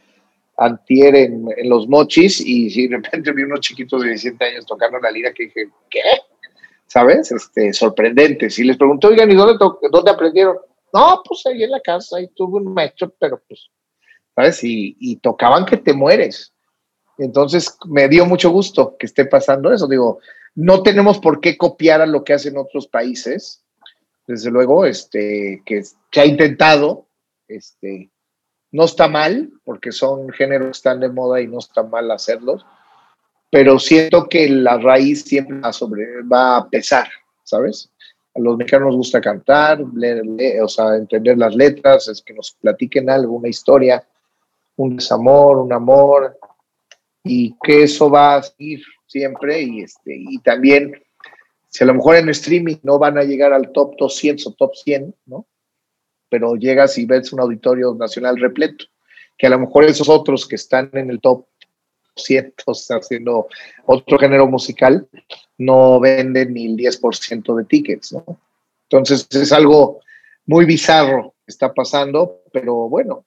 antier en, los mochis y de repente vi unos chiquitos de 17 años tocando la lira que dije, ¿qué? ¿Sabes? Este, sorprendente. Si les pregunto, oigan, ¿y dónde, dónde aprendieron? No, pues ahí en la casa, ahí tuve un maestro, pero pues Y, tocaban que te mueres. Entonces me dio mucho gusto que esté pasando eso. Digo, no tenemos por qué copiar a lo que hacen otros países. Desde luego, este, que ha intentado, este, no está mal, porque son géneros que están de moda y no está mal hacerlos, pero siento que la raíz siempre va, a pesar, ¿sabes? A los mexicanos nos gusta cantar, o sea, entender las letras, es que nos platiquen algo, una historia, un desamor, un amor, y que eso va a seguir siempre. Y, este, y también, si a lo mejor en streaming no van a llegar al top 200 o top 100, ¿no? Pero llegas y ves un auditorio nacional repleto, que a lo mejor esos otros que están en el top 100, haciendo otro género musical, no venden ni el 10% de tickets, ¿no? Entonces es algo muy bizarro que está pasando, pero bueno,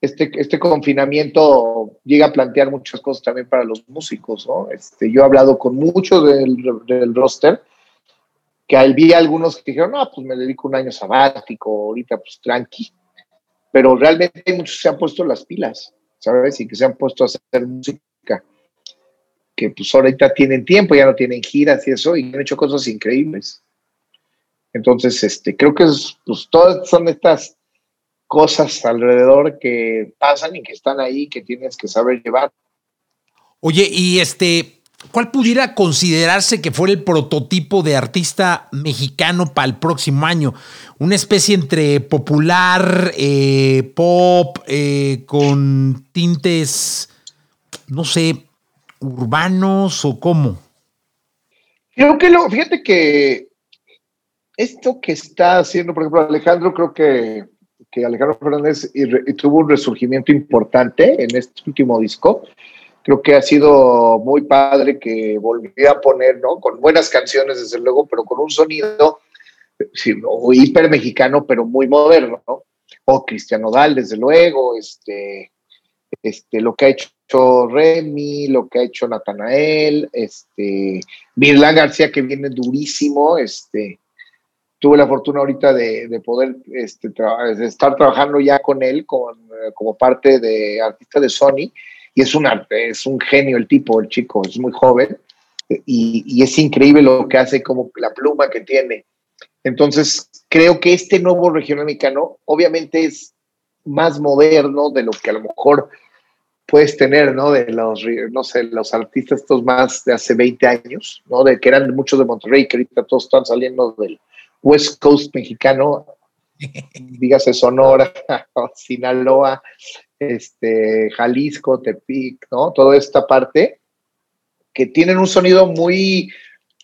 este, este confinamiento llega a plantear muchas cosas también para los músicos, ¿no? Este, yo he hablado con muchos del, del roster, que había algunos que dijeron, no, pues me dedico un año sabático, ahorita pues tranqui, pero realmente muchos se han puesto las pilas, ¿sabes? Y que se han puesto a hacer música, que pues ahorita tienen tiempo, ya no tienen giras y eso, y han hecho cosas increíbles. Entonces, este, creo que pues, todas son estas cosas alrededor que pasan y que están ahí que tienes que saber llevar. Oye, y este, ¿cuál pudiera considerarse que fuera el prototipo de artista mexicano para el próximo año? Una especie entre popular, eh, pop, eh, con tintes, no sé, urbanos o cómo. Creo que lo, fíjate que esto que está haciendo, por ejemplo, Alejandro, creo que que Alejandro Fernández tuvo un resurgimiento importante en este último disco. Creo que ha sido muy padre que volviera a poner, ¿no? Con buenas canciones, desde luego, pero con un sonido hiper mexicano, pero muy moderno, ¿no? O Cristiano Dal, desde luego, este, este, lo que ha hecho Remy, lo que ha hecho Natanael, este, Mirlán García, que viene durísimo, este, tuve la fortuna ahorita de, poder este, estar trabajando ya con él eh, como parte de artista de Sony y es un, es un genio el tipo, el chico, es muy joven y, es increíble lo que hace, como la pluma que tiene. Entonces, creo que este nuevo regional mexicano obviamente es más moderno de lo que a lo mejor puedes tener, ¿no? De los, no sé, los artistas estos más de hace 20 años, ¿no? De que eran muchos de Monterrey, que ahorita todos están saliendo del, West Coast mexicano, dígase Sonora, Sinaloa, este, Jalisco, Tepic, ¿no? Toda esta parte que tienen un sonido muy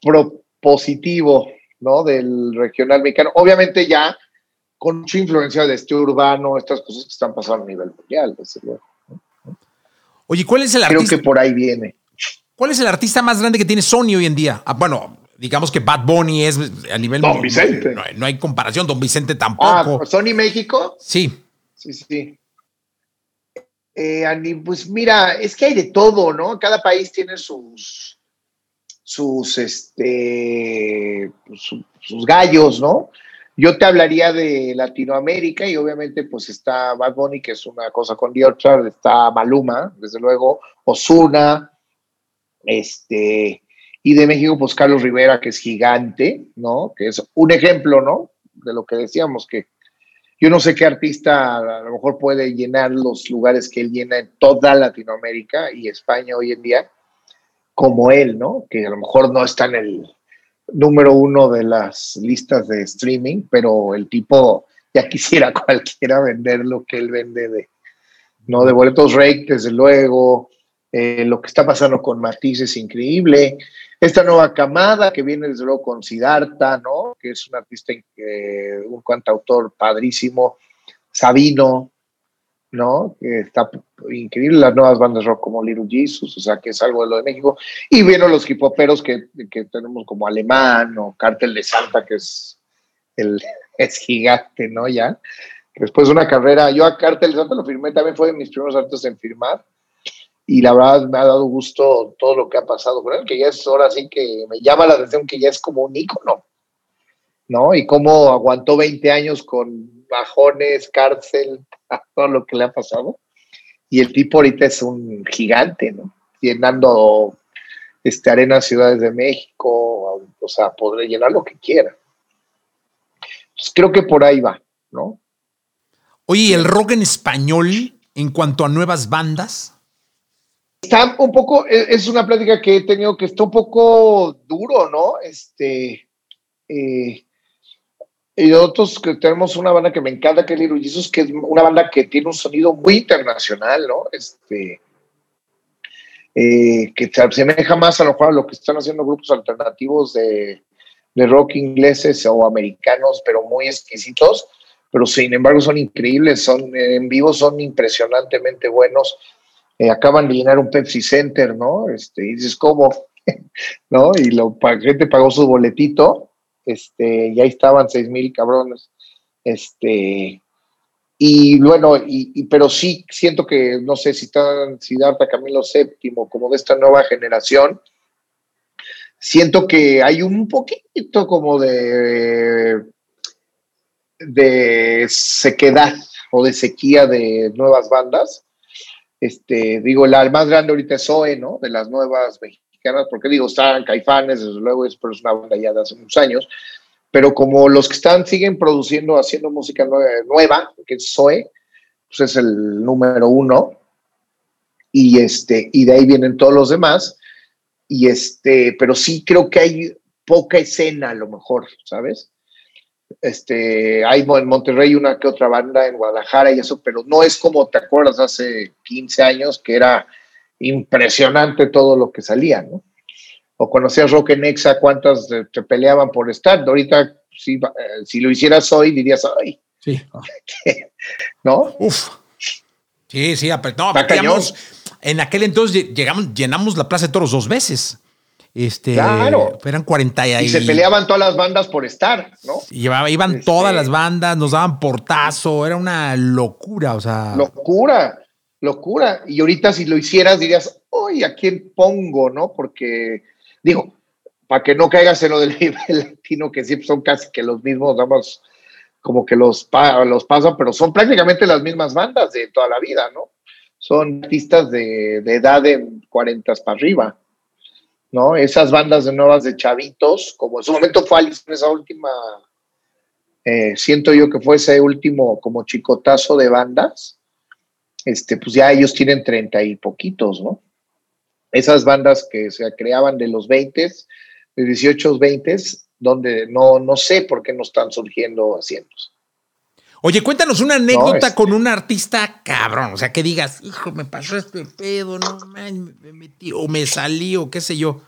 propositivo, ¿no? Del regional mexicano. Obviamente ya con mucha influencia de este urbano, estas cosas que están pasando a nivel mundial, desde luego. Oye, ¿cuál es el artista? Creo que por ahí viene. ¿Cuál es el artista más grande que tiene Sony hoy en día? Ah, bueno, digamos que Bad Bunny es a nivel. Don Vicente. No, hay comparación, Don Vicente tampoco. Ah, ¿Sony México? Sí. Sí, sí. Eh, pues mira, es que hay de todo, ¿no? Cada país tiene sus, sus, este, pues, sus gallos, ¿no? Yo te hablaría de Latinoamérica y obviamente pues está Bad Bunny, que es una cosa con The está Maluma, desde luego, Osuna, este, y de México pues Carlos Rivera, que es gigante, ¿no? Que es un ejemplo, ¿no? De lo que decíamos, que yo no sé qué artista a lo mejor puede llenar los lugares que él llena en toda Latinoamérica y España hoy en día, como él, ¿no? Que a lo mejor no está en el número uno de las listas de streaming, pero el tipo ya quisiera cualquiera vender lo que él vende de, ¿no? De boletos rake, desde luego. Eh, lo que está pasando con Matiz es increíble. Esta nueva camada que viene desde luego con Siddhartha, ¿no? Que es un artista, eh, un cantautor padrísimo. Sabino, ¿no? Que está increíble, las nuevas bandas rock como Little Jesus, o sea, que es algo de lo de México. Y vienen los hipoperos que, que tenemos como Alemán o Cártel de Santa, que es, el, gigante, ¿no? Ya. Después de una carrera, yo a Cártel de Santa lo firmé, también fue de mis primeros artistas en firmar. Y la verdad me ha dado gusto todo lo que ha pasado con él, que ya es ahora sí que me llama la atención que ya es como un ícono, ¿no? Y cómo aguantó 20 años con bajones, cárcel, todo lo que le ha pasado. Y el tipo ahorita es un gigante, ¿no? Llenando este, Arena Ciudades de México, o sea, podré llenar lo que quiera. Pues creo que por ahí va, ¿no? Oye, ¿el rock en español en cuanto a nuevas bandas? Está un poco, e, es una plática que he tenido que está un poco duro, ¿no? Este, eh, y nosotros que tenemos una banda que me encanta, que es Little Jesus, que es una banda que tiene un sonido muy internacional, ¿no? Este, eh, que se asemeja más a lo a lo que están haciendo grupos alternativos de, de, rock ingleses o americanos, pero muy exquisitos, pero sin embargo son increíbles, son en vivo son impresionantemente buenos. Eh, acaban de llenar un Pepsi Center, ¿no? Este, y dices, ¿cómo? ¿No? Y la gente pagó su boletito este, ya estaban seis mil cabrones, este, y bueno, y, pero sí siento que, no sé si están Siddhartha Camilo VII, como de esta nueva generación, siento que hay un poquito como de, de sequedad o de sequía de nuevas bandas. Este, digo, la más grande ahorita es Zoe, ¿no? De las nuevas porque digo, están Caifanes, desde luego, es, una banda ya de hace muchos años, pero como los que están, siguen produciendo, haciendo música nueva, que es Zoe, pues es el número uno, y, este, y de ahí vienen todos los demás, y este, pero sí creo que hay poca escena a lo mejor, ¿sabes? Este, hay en Monterrey una que otra banda, en Guadalajara y eso, pero no es como te acuerdas hace 15 años que era impresionante todo lo que salía, ¿no? O conocías Rock en Exa, cuántas te, peleaban por estar. Ahorita, si, eh, si lo hicieras hoy, dirías, ay. Sí. ¿No? Uf. Sí, sí, no, en aquel entonces llegamos, llenamos la Plaza de Toros dos veces. Este, claro. Eran 40 y, y se peleaban todas las bandas por estar, ¿no? iban todas este las bandas, nos daban portazo, era una locura, o sea. Locura locura. Y ahorita si lo hicieras dirías, uy, ¿a quién pongo? ¿No? Porque, digo, para que no caigas en lo del nivel latino, que siempre son casi que los mismos, vamos, como que los, los pasan, pero son prácticamente las mismas bandas de toda la vida, ¿no? Son artistas de, edad de 40 para arriba, ¿no? Esas bandas de nuevas de chavitos, como en su momento fue Alice esa última, eh, siento yo que fue ese último como chicotazo de bandas, este, pues ya ellos tienen treinta y poquitos, ¿no? Esas bandas que se creaban de los 20, de 18, 20, donde no, no sé por qué no están surgiendo asientos. Oye, cuéntanos una anécdota este con un artista cabrón, o sea, que digas, hijo, me pasó este pedo, no, me metí, o me salí, o qué sé yo.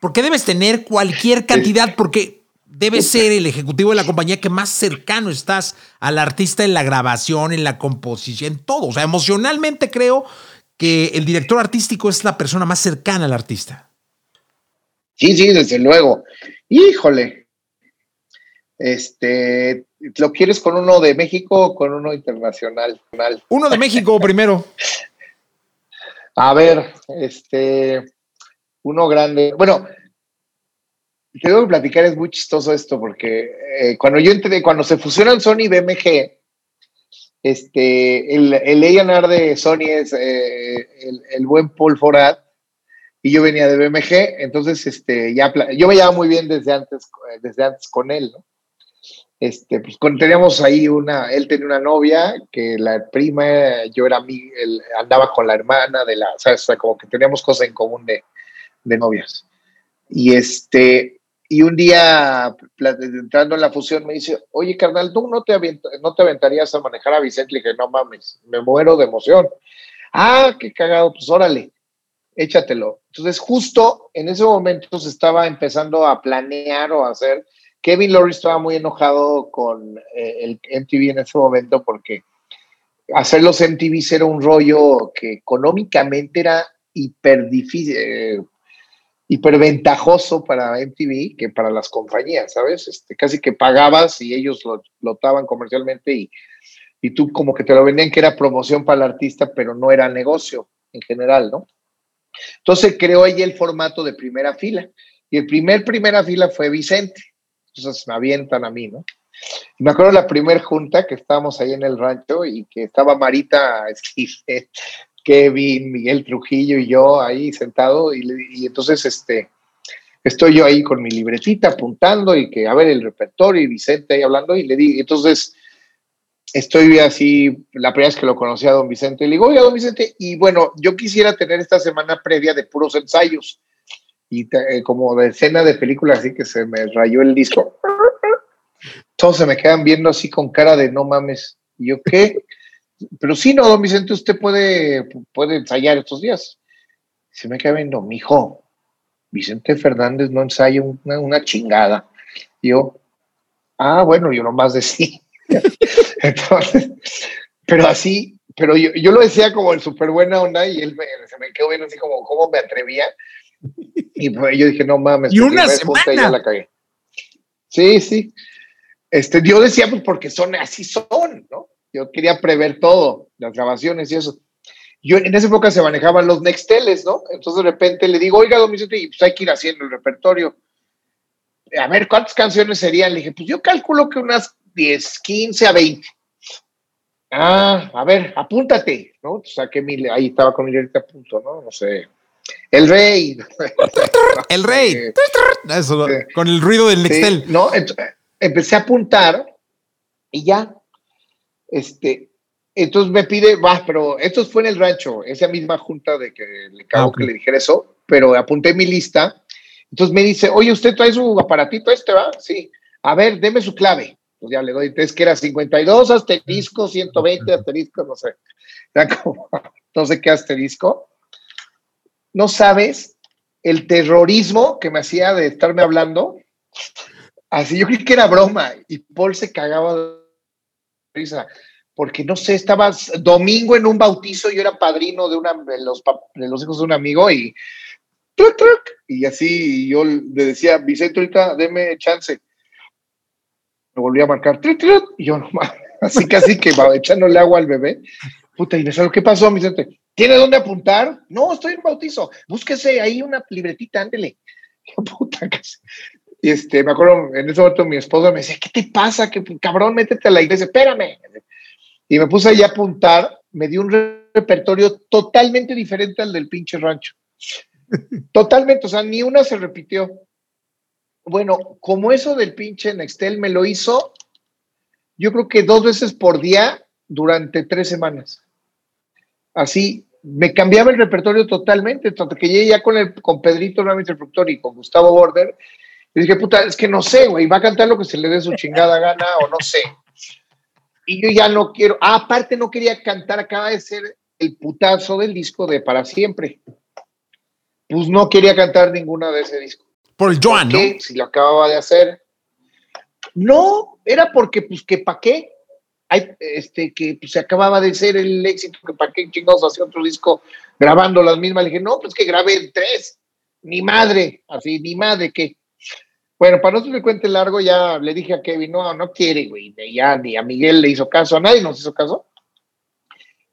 Porque debes tener cualquier cantidad, porque debe ser el ejecutivo de la compañía que más cercano estás al artista en la grabación, en la composición, en todo. O sea, emocionalmente creo que el director artístico es la persona más cercana al artista. Sí, sí, desde luego. Híjole. Este, ¿lo quieres con uno de México o con uno internacional? Uno de México primero. A ver, este, uno grande. Bueno, te debo platicar, es muy chistoso esto, porque eh, cuando yo entré, cuando se fusionan Sony y BMG, este, el, el A&R de Sony es eh, el, buen Paul Forad, y yo venía de BMG, entonces este, ya, yo me llevaba muy bien desde antes, desde antes con él, ¿no? Este, pues teníamos ahí una, él tenía una novia, que la prima, yo era mi, él andaba con la hermana de la, o sea, como que teníamos cosas en común de, de novias. Y este, y un día, entrando en la fusión, me dice, oye, carnal, ¿tú no te, no te aventarías a manejar a Vicente? Le dije, no mames, me muero de emoción. Ah, qué cagado, pues órale, échatelo. Entonces, justo en ese momento se estaba empezando a planear o a hacer. Kevin Lowry estaba muy enojado con eh, el MTV en ese momento porque hacer los MTVs era un rollo que económicamente era hiper difícil, eh, hiperventajoso para MTV que para las compañías, ¿sabes? Este, casi que pagabas y ellos lo lotaban comercialmente y, y tú como que te lo vendían que era promoción para el artista, pero no era negocio en general, ¿no? Entonces creó ahí el formato de primera fila y el primer primera fila fue Vicente. Entonces me avientan a mí, ¿no? me acuerdo la primera junta que estábamos ahí en el rancho y que estaba Marita Kevin, Miguel Trujillo y yo ahí sentado y, entonces este, estoy yo ahí con mi libretita apuntando y que a ver el repertorio y Vicente ahí hablando y le di, entonces estoy así, la primera vez que lo conocí a don Vicente, le digo, oiga, don Vicente, y bueno, yo quisiera tener esta semana previa de puros ensayos y eh, como de escena de película, así que se me rayó el disco. Todos se me quedan viendo así con cara de no mames. ¿Y yo qué? Pero sí, no, don Vicente, usted puede, puede ensayar estos días. Se me queda viendo, mijo, Vicente Fernández no ensaya una, chingada. yo, ah, bueno, yo nomás decía. Entonces, pero así, pero yo, yo, lo decía como el súper buena onda y él se me quedó viendo así como, ¿cómo me atrevía? Y pues yo dije, no mames. Y una semana. Ya la cagué. Sí, sí. Este, yo decía, pues porque son, así son, ¿no? yo quería prever todo, las grabaciones y eso. Yo en esa época se manejaban los Nexteles, ¿no? Entonces de repente le digo, oiga, don Vicente, pues hay que ir haciendo el repertorio. A ver, ¿cuántas canciones serían? Le dije, pues yo calculo que unas 10, 15 a 20. Ah, a ver, apúntate, ¿no? Saqué mi, ahí estaba con mi a punto, ¿no? No sé. El rey. el rey. Eso, con el ruido del Nextel. no, empecé a apuntar y ya, este, entonces me pide, va, pero esto fue en el rancho, esa misma junta de que le cago ah, que le dijera eso, pero apunté mi lista. Entonces me dice, oye, ¿usted trae su aparatito este, va? Sí. A ver, deme su clave. Pues ya le doy, entonces que era 52 asterisco, 120 asterisco, no sé. no sé qué asterisco. No sabes el terrorismo que me hacía de estarme hablando. Así yo creí que era broma y Paul se cagaba de risa, porque no sé, estabas domingo en un bautizo, yo era padrino de, de los hijos de un amigo y y así yo le decía, Vicente, ahorita deme chance. Me volví a marcar, y yo nomás, así casi que va echándole agua al bebé. Puta, y me salió, ¿qué pasó, Vicente? ¿Tiene dónde apuntar? No, estoy en bautizo. Búsquese ahí una libretita, ándele. Puta, casi. Y este, me acuerdo, en ese momento mi esposa me decía, ¿qué te pasa? Que cabrón, métete a la iglesia, espérame. Y me puse ahí a apuntar, me dio un repertorio totalmente diferente al del pinche rancho. Totalmente, o sea, ni una se repitió. Bueno, como eso del pinche Nextel me lo hizo, yo creo que dos veces por día durante tres semanas. Así, me cambiaba el repertorio totalmente, tanto que llegué ya con, el, con Pedrito, mi instructor, y con Gustavo Border, y dije, puta, es que no sé, güey, va a cantar lo que se le dé su chingada gana o no sé. Y yo ya no quiero, ah, aparte no quería cantar, acaba de ser el putazo del disco de Para Siempre. Pues no quería cantar ninguna de ese disco. Por el Joan, ¿no? Si lo acababa de hacer. No, era porque, pues, que pa' qué. Hay, este, que pues, se acababa de ser el éxito, que para qué chingados hacía otro disco grabando las mismas. Le dije, no, pues que grabé tres. ni madre, así, ni madre, ¿qué? Bueno, para no se cuente largo, ya le dije a Kevin, no, no quiere, güey, ya ni a Miguel le hizo caso, a nadie nos hizo caso.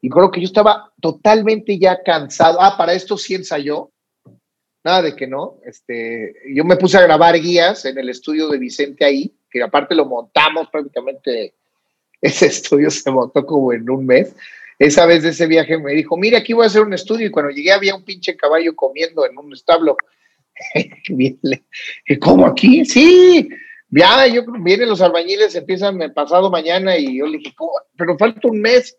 Y creo que yo estaba totalmente ya cansado. Ah, para esto sí ensayó. Nada de que no. Este, yo me puse a grabar guías en el estudio de Vicente ahí, que aparte lo montamos prácticamente. Ese estudio se montó como en un mes. Esa vez de ese viaje me dijo, mira, aquí voy a hacer un estudio. Y cuando llegué había un pinche caballo comiendo en un establo. ¿Cómo aquí? Sí, ya, yo vienen los albañiles, empiezan el pasado mañana y yo le dije. Pero falta un mes.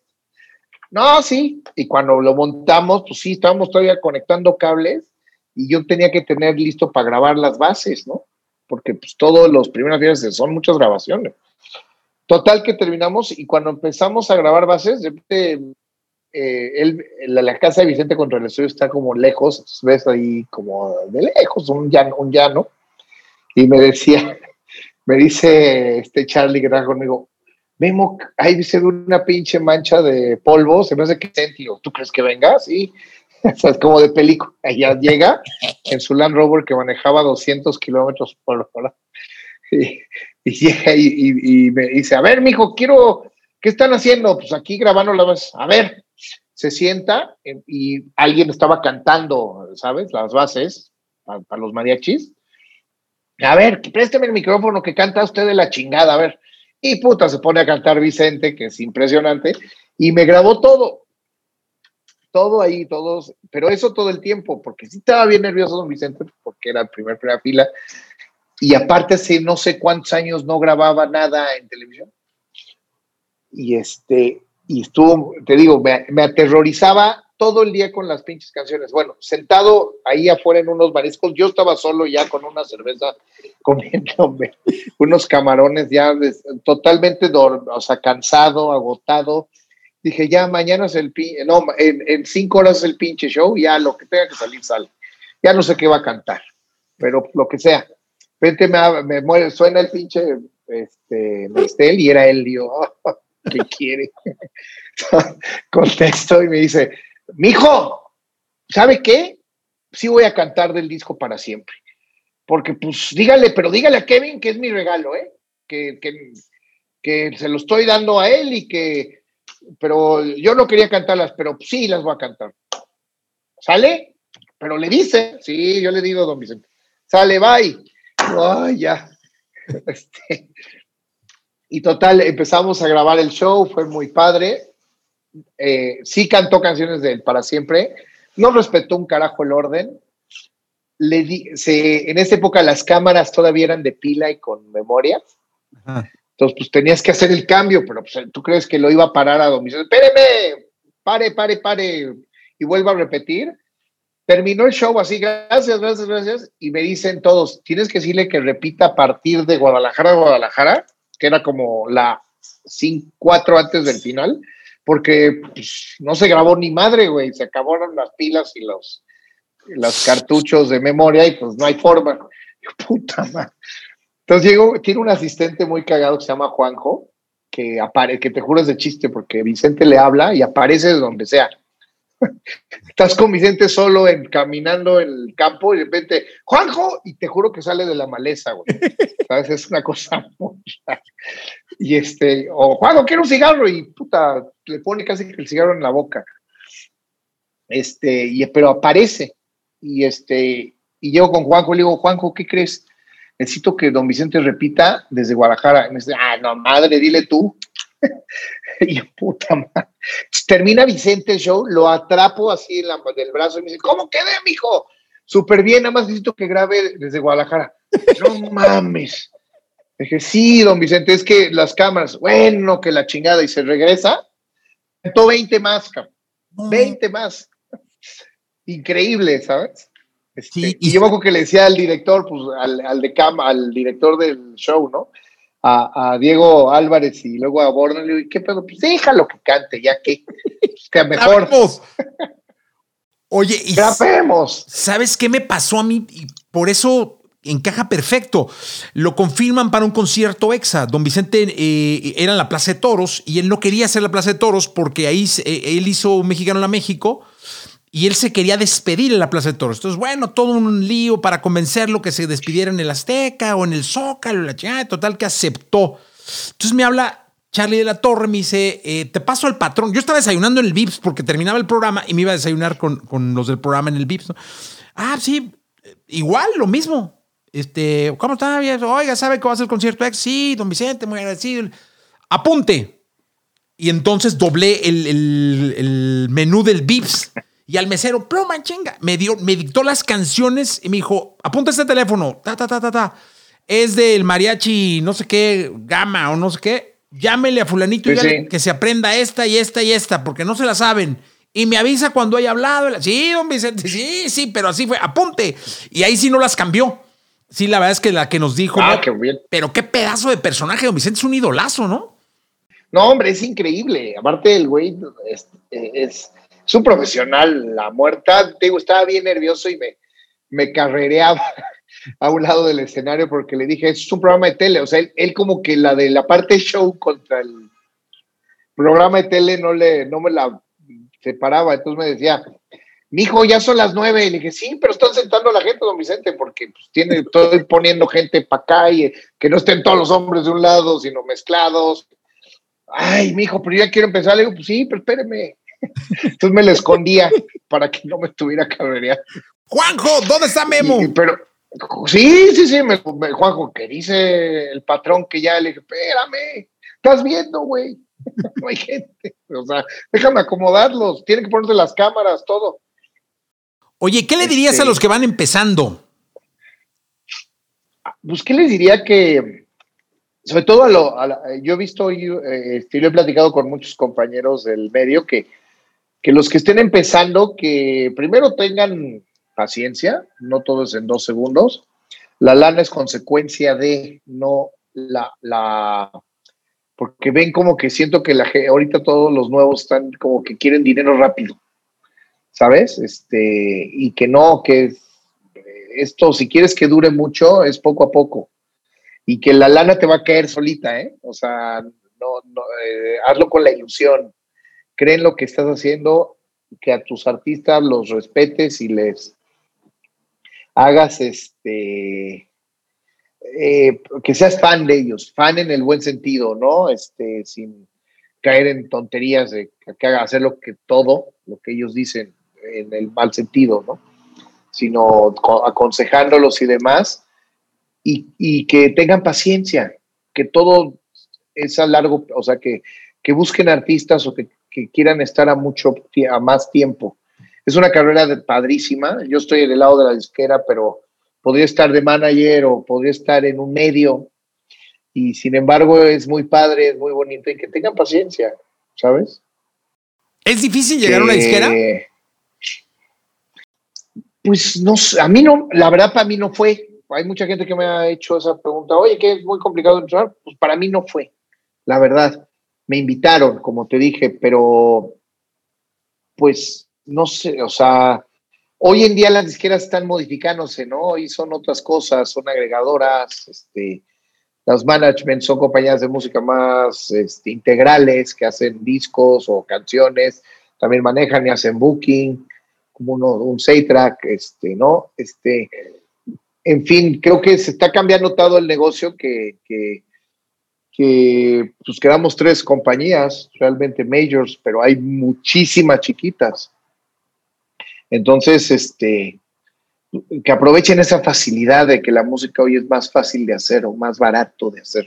No, sí. Y cuando lo montamos, pues sí, estábamos todavía conectando cables y yo tenía que tener listo para grabar las bases, ¿no? Porque pues todos los primeros días son muchas grabaciones. Total que terminamos y cuando empezamos a grabar bases, de eh, la, casa de Vicente contra el estudio está como lejos, ves ahí como de lejos, un llano, un llano. Y me decía, me dice este Charlie trabaja conmigo, Memo, ahí dice una pinche mancha de polvo, se me hace que sentido. ¿Tú crees que venga? Sí. O es como de película. Ella llega en su Land Rover que manejaba 200 kilómetros por hora. Y, y, me dice, a ver, mijo, quiero, ¿qué están haciendo? Pues aquí grabando la base. A ver, se sienta y alguien estaba cantando, ¿sabes? Las bases para, los mariachis. A ver, présteme el micrófono que canta usted de la chingada, a ver. Y puta, se pone a cantar Vicente, que es impresionante, y me grabó todo. Todo ahí, todos, pero eso todo el tiempo, porque sí estaba bien nervioso don Vicente, porque era el primer primera fila, y aparte hace no sé cuántos años no grababa nada en televisión. Y este, y estuvo, te digo, me, me aterrorizaba todo el día con las pinches canciones. Bueno, sentado ahí afuera en unos mariscos, yo estaba solo ya con una cerveza comiéndome unos camarones ya totalmente, o sea, cansado, agotado. Dije, ya mañana es el pinche, no, en, cinco horas es el pinche show, ya lo que tenga que salir sale. Ya no sé qué va a cantar, pero lo que sea. Vente, me, me muere, suena el pinche este, Nestel y era él, y yo, ¿qué quiere? Contesto y me dice, mijo, ¿sabe qué? Sí voy a cantar del disco para siempre. Porque, pues, dígale, pero dígale a Kevin que es mi regalo, ¿eh? Que, que, se lo estoy dando a él y que, pero yo no quería cantarlas, pero sí las voy a cantar. ¿Sale? Pero le dice, sí, yo le digo, don Vicente, sale, bye. Ya. Este, y total, empezamos a grabar el show, fue muy padre. Eh, sí cantó canciones de él para siempre, no respetó un carajo el orden. Le en esa época las cámaras todavía eran de pila y con memoria. Entonces, pues tenías que hacer el cambio, pero pues, tú crees que lo iba a parar a domicilio. Espéreme, pare, pare, pare, y vuelva a repetir. Terminó el show así, gracias, gracias, gracias, y me dicen todos, tienes que decirle que repita a partir de Guadalajara a Guadalajara, que era como la 5, 4 antes del final, porque pues, no se grabó ni madre, güey, se acabaron las pilas y los, los cartuchos de memoria y pues no hay forma. Puta madre. Entonces llegó, tiene un asistente muy cagado que se llama Juanjo, que, aparece, que te juras de chiste porque Vicente le habla y aparece de donde sea. Estás con Vicente solo en, caminando el campo y de repente, Juanjo, y te juro que sale de la maleza, güey. ¿Sabes? Es una cosa muy Y este, o Juanjo, quiero un cigarro y puta, le pone casi el cigarro en la boca. Este, y, pero aparece. Y este, y llego con Juanjo y le digo, Juanjo, ¿qué crees? Necesito que don Vicente repita desde Guadalajara. Y me dice, ah, no, madre, dile tú. y yo, puta madre. Termina Vicente el show, lo atrapo así en la, del brazo y me dice, ¿cómo quedé, mijo? Súper bien, nada más necesito que grabe desde Guadalajara. No mames. Dije, sí, don Vicente, es que las cámaras, bueno, que la chingada, y se regresa, Cantó 20 más, cabrón. 20 más. Increíble, ¿sabes? Este, sí, y yo me que le decía al director, pues al, al de cama, al director del show, ¿no? A, a, Diego Álvarez y luego a Borna, le digo, ¿qué pedo? Pues déjalo que cante, ya que, que mejor. Oye, y ¿sabes qué me pasó a mí? Y por eso encaja perfecto. Lo confirman para un concierto EXA. Don Vicente eh, era en la Plaza de Toros y él no quería hacer la Plaza de Toros porque ahí eh, él hizo un mexicano en la México y él se quería despedir en la Plaza de Toros. Entonces, bueno, todo un lío para convencerlo que se despidiera en el Azteca o en el Zócalo, la chingada, total que aceptó. Entonces me habla Charlie de la Torre, me dice, eh, te paso al patrón. Yo estaba desayunando en el VIPS porque terminaba el programa y me iba a desayunar con, los del programa en el VIPS. Ah, sí, igual, lo mismo. Este, ¿cómo está? Oiga, ¿sabe cómo va a ser el concierto? Sí, don Vicente, muy agradecido. Apunte. Y entonces doblé el, el menú del VIPS y al mesero, pluma chinga, me, dio, me dictó las canciones y me dijo, apunta este teléfono, ta, ta, ta, ta, ta. Es del mariachi, no sé qué, gama o no sé qué. Llámele a fulanito y que se aprenda esta y esta y esta, porque no se la saben. Y me avisa cuando haya hablado. Sí, don Vicente, sí, sí, pero así fue, apunte. Y ahí sí no las cambió. Sí, la verdad es que la que nos dijo. Ah, qué bien. Pero qué pedazo de personaje, don Vicente es un idolazo, ¿no? No, hombre, es increíble. Aparte, el güey es es un profesional, la muerta, te digo, estaba bien nervioso y me, me carrereaba a un lado del escenario porque le dije, es un programa de tele, o sea, él, como que la de la parte show contra el programa de tele no, le, no me la separaba, entonces me decía, mi hijo, ya son las nueve, y le dije, sí, pero están sentando a la gente, don Vicente, porque pues, tiene, estoy poniendo gente para acá y que no estén todos los hombres de un lado, sino mezclados. Ay, mi hijo, pero ya quiero empezar. Le digo, pues sí, pero espéreme. Entonces me la escondía para que no me estuviera cabreando. Juanjo, ¿dónde está Memo? pero sí, sí, sí, me, Juanjo, que dice el patrón que ya le dije, espérame, estás viendo, güey. no hay gente. O sea, déjame acomodarlos, tienen que ponerse las cámaras, todo. Oye, ¿qué le dirías a este los que van empezando? Pues, ¿qué les diría que, sobre todo a lo, yo he visto, yo, eh, este, he platicado con muchos compañeros del medio que que los que estén empezando, que primero tengan paciencia, no todo es en dos segundos. La lana es consecuencia de, no la, la, porque ven como que siento que la, ahorita todos los nuevos están como que quieren dinero rápido, ¿sabes? Este, y que no, que esto, si quieres que dure mucho, es poco a poco. Y que la lana te va a caer solita, ¿eh? O sea, no, no eh, hazlo con la ilusión creen lo que estás haciendo, que a tus artistas los respetes y les hagas este, eh, que seas fan de ellos, fan en el buen sentido, ¿no? Este, sin caer en tonterías de que haga hacer lo que todo, lo que ellos dicen en el mal sentido, ¿no? Sino aconsejándolos y demás, y, y que tengan paciencia, que todo es a largo, o sea, que, que busquen artistas o que que quieran estar a mucho a más tiempo. Es una carrera padrísima. Yo estoy del lado de la disquera, pero podría estar de manager o podría estar en un medio. Y sin embargo, es muy padre, es muy bonito y que tengan paciencia, ¿sabes? ¿Es difícil llegar a una disquera? Pues no, a mí no, la verdad para mí no fue. Hay mucha gente que me ha hecho esa pregunta, oye, que es muy complicado entrar. Pues para mí no fue, la verdad me invitaron, como te dije, pero pues no sé, o sea, hoy en día las disqueras están modificándose, ¿no? Y son otras cosas, son agregadoras, este, los management son compañías de música más este, integrales que hacen discos o canciones, también manejan y hacen booking, como uno, un track, este, ¿no? Este, en fin, creo que se está cambiando todo el negocio que, que que pues quedamos tres compañías realmente majors, pero hay muchísimas chiquitas. Entonces, este, que aprovechen esa facilidad de que la música hoy es más fácil de hacer o más barato de hacer,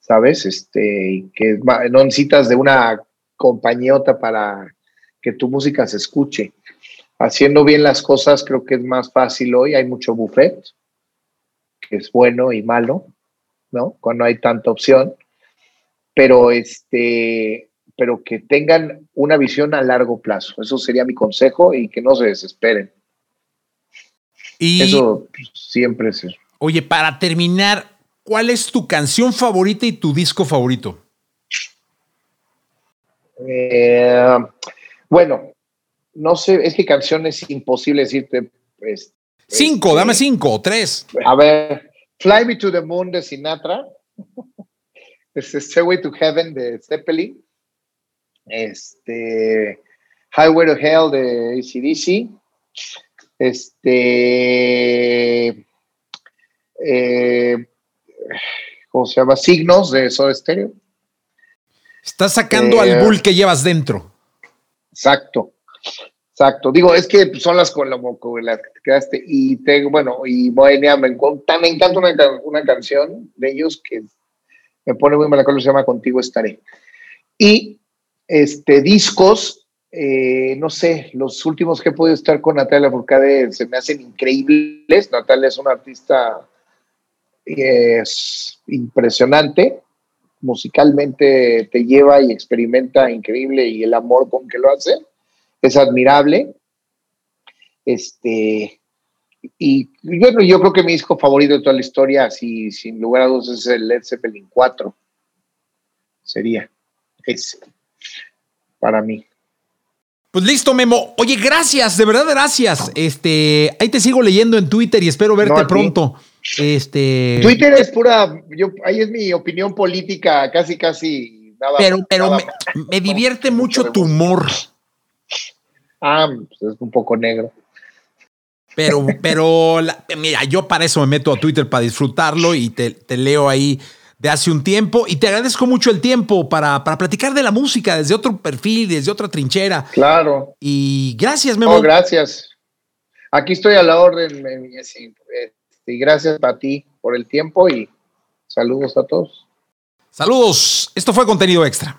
¿sabes? Este, que no necesitas de una compañiota para que tu música se escuche. Haciendo bien las cosas creo que es más fácil hoy, hay mucho buffet, que es bueno y malo, ¿no? Cuando hay tanta opción, pero este, pero que tengan una visión a largo plazo. Eso sería mi consejo y que no se desesperen. Y eso siempre es. Oye, para terminar, ¿cuál es tu canción favorita y tu disco favorito? Eh, bueno, no sé, es que canción es imposible decirte. Pues, cinco, este, dame cinco tres. A ver, Fly Me to the Moon de Sinatra. es Stairway to Heaven de Zeppelin. Este, Highway to Hell de ACDC. Este. Eh, ¿Cómo se llama? Signos de Soda Stereo. Estás sacando al bull que llevas dentro. Exacto. Exacto. Digo, es que son las con, las que quedaste. Y tengo, bueno, y Bohemia me, me encanta una, canción de ellos que me pone muy mala se llama Contigo estaré. Y este discos, eh, no sé, los últimos que he podido estar con Natalia Furcade se me hacen increíbles. Natalia es una artista es impresionante. Musicalmente te lleva y experimenta increíble y el amor con que lo hace es admirable. Este, y bueno, yo creo que mi disco favorito de toda la historia, así, sin lugar a dudas, es el Led Zeppelin 4. Sería ese, para mí. Pues listo, Memo. Oye, gracias, de verdad, gracias. Este, ahí te sigo leyendo en Twitter y espero verte pronto. Este. Twitter es pura, yo, ahí es mi opinión política, casi, casi nada. Pero, pero me, divierte mucho tu humor. Ah, pues es un poco negro. Pero, pero, mira, yo para eso me meto a Twitter para disfrutarlo y te, leo ahí de hace un tiempo y te agradezco mucho el tiempo para, para, platicar de la música desde otro perfil, desde otra trinchera. Claro. Y gracias, Memo. gracias. Aquí estoy a la orden, y gracias a ti por el tiempo y saludos a todos. Saludos. Esto fue contenido extra.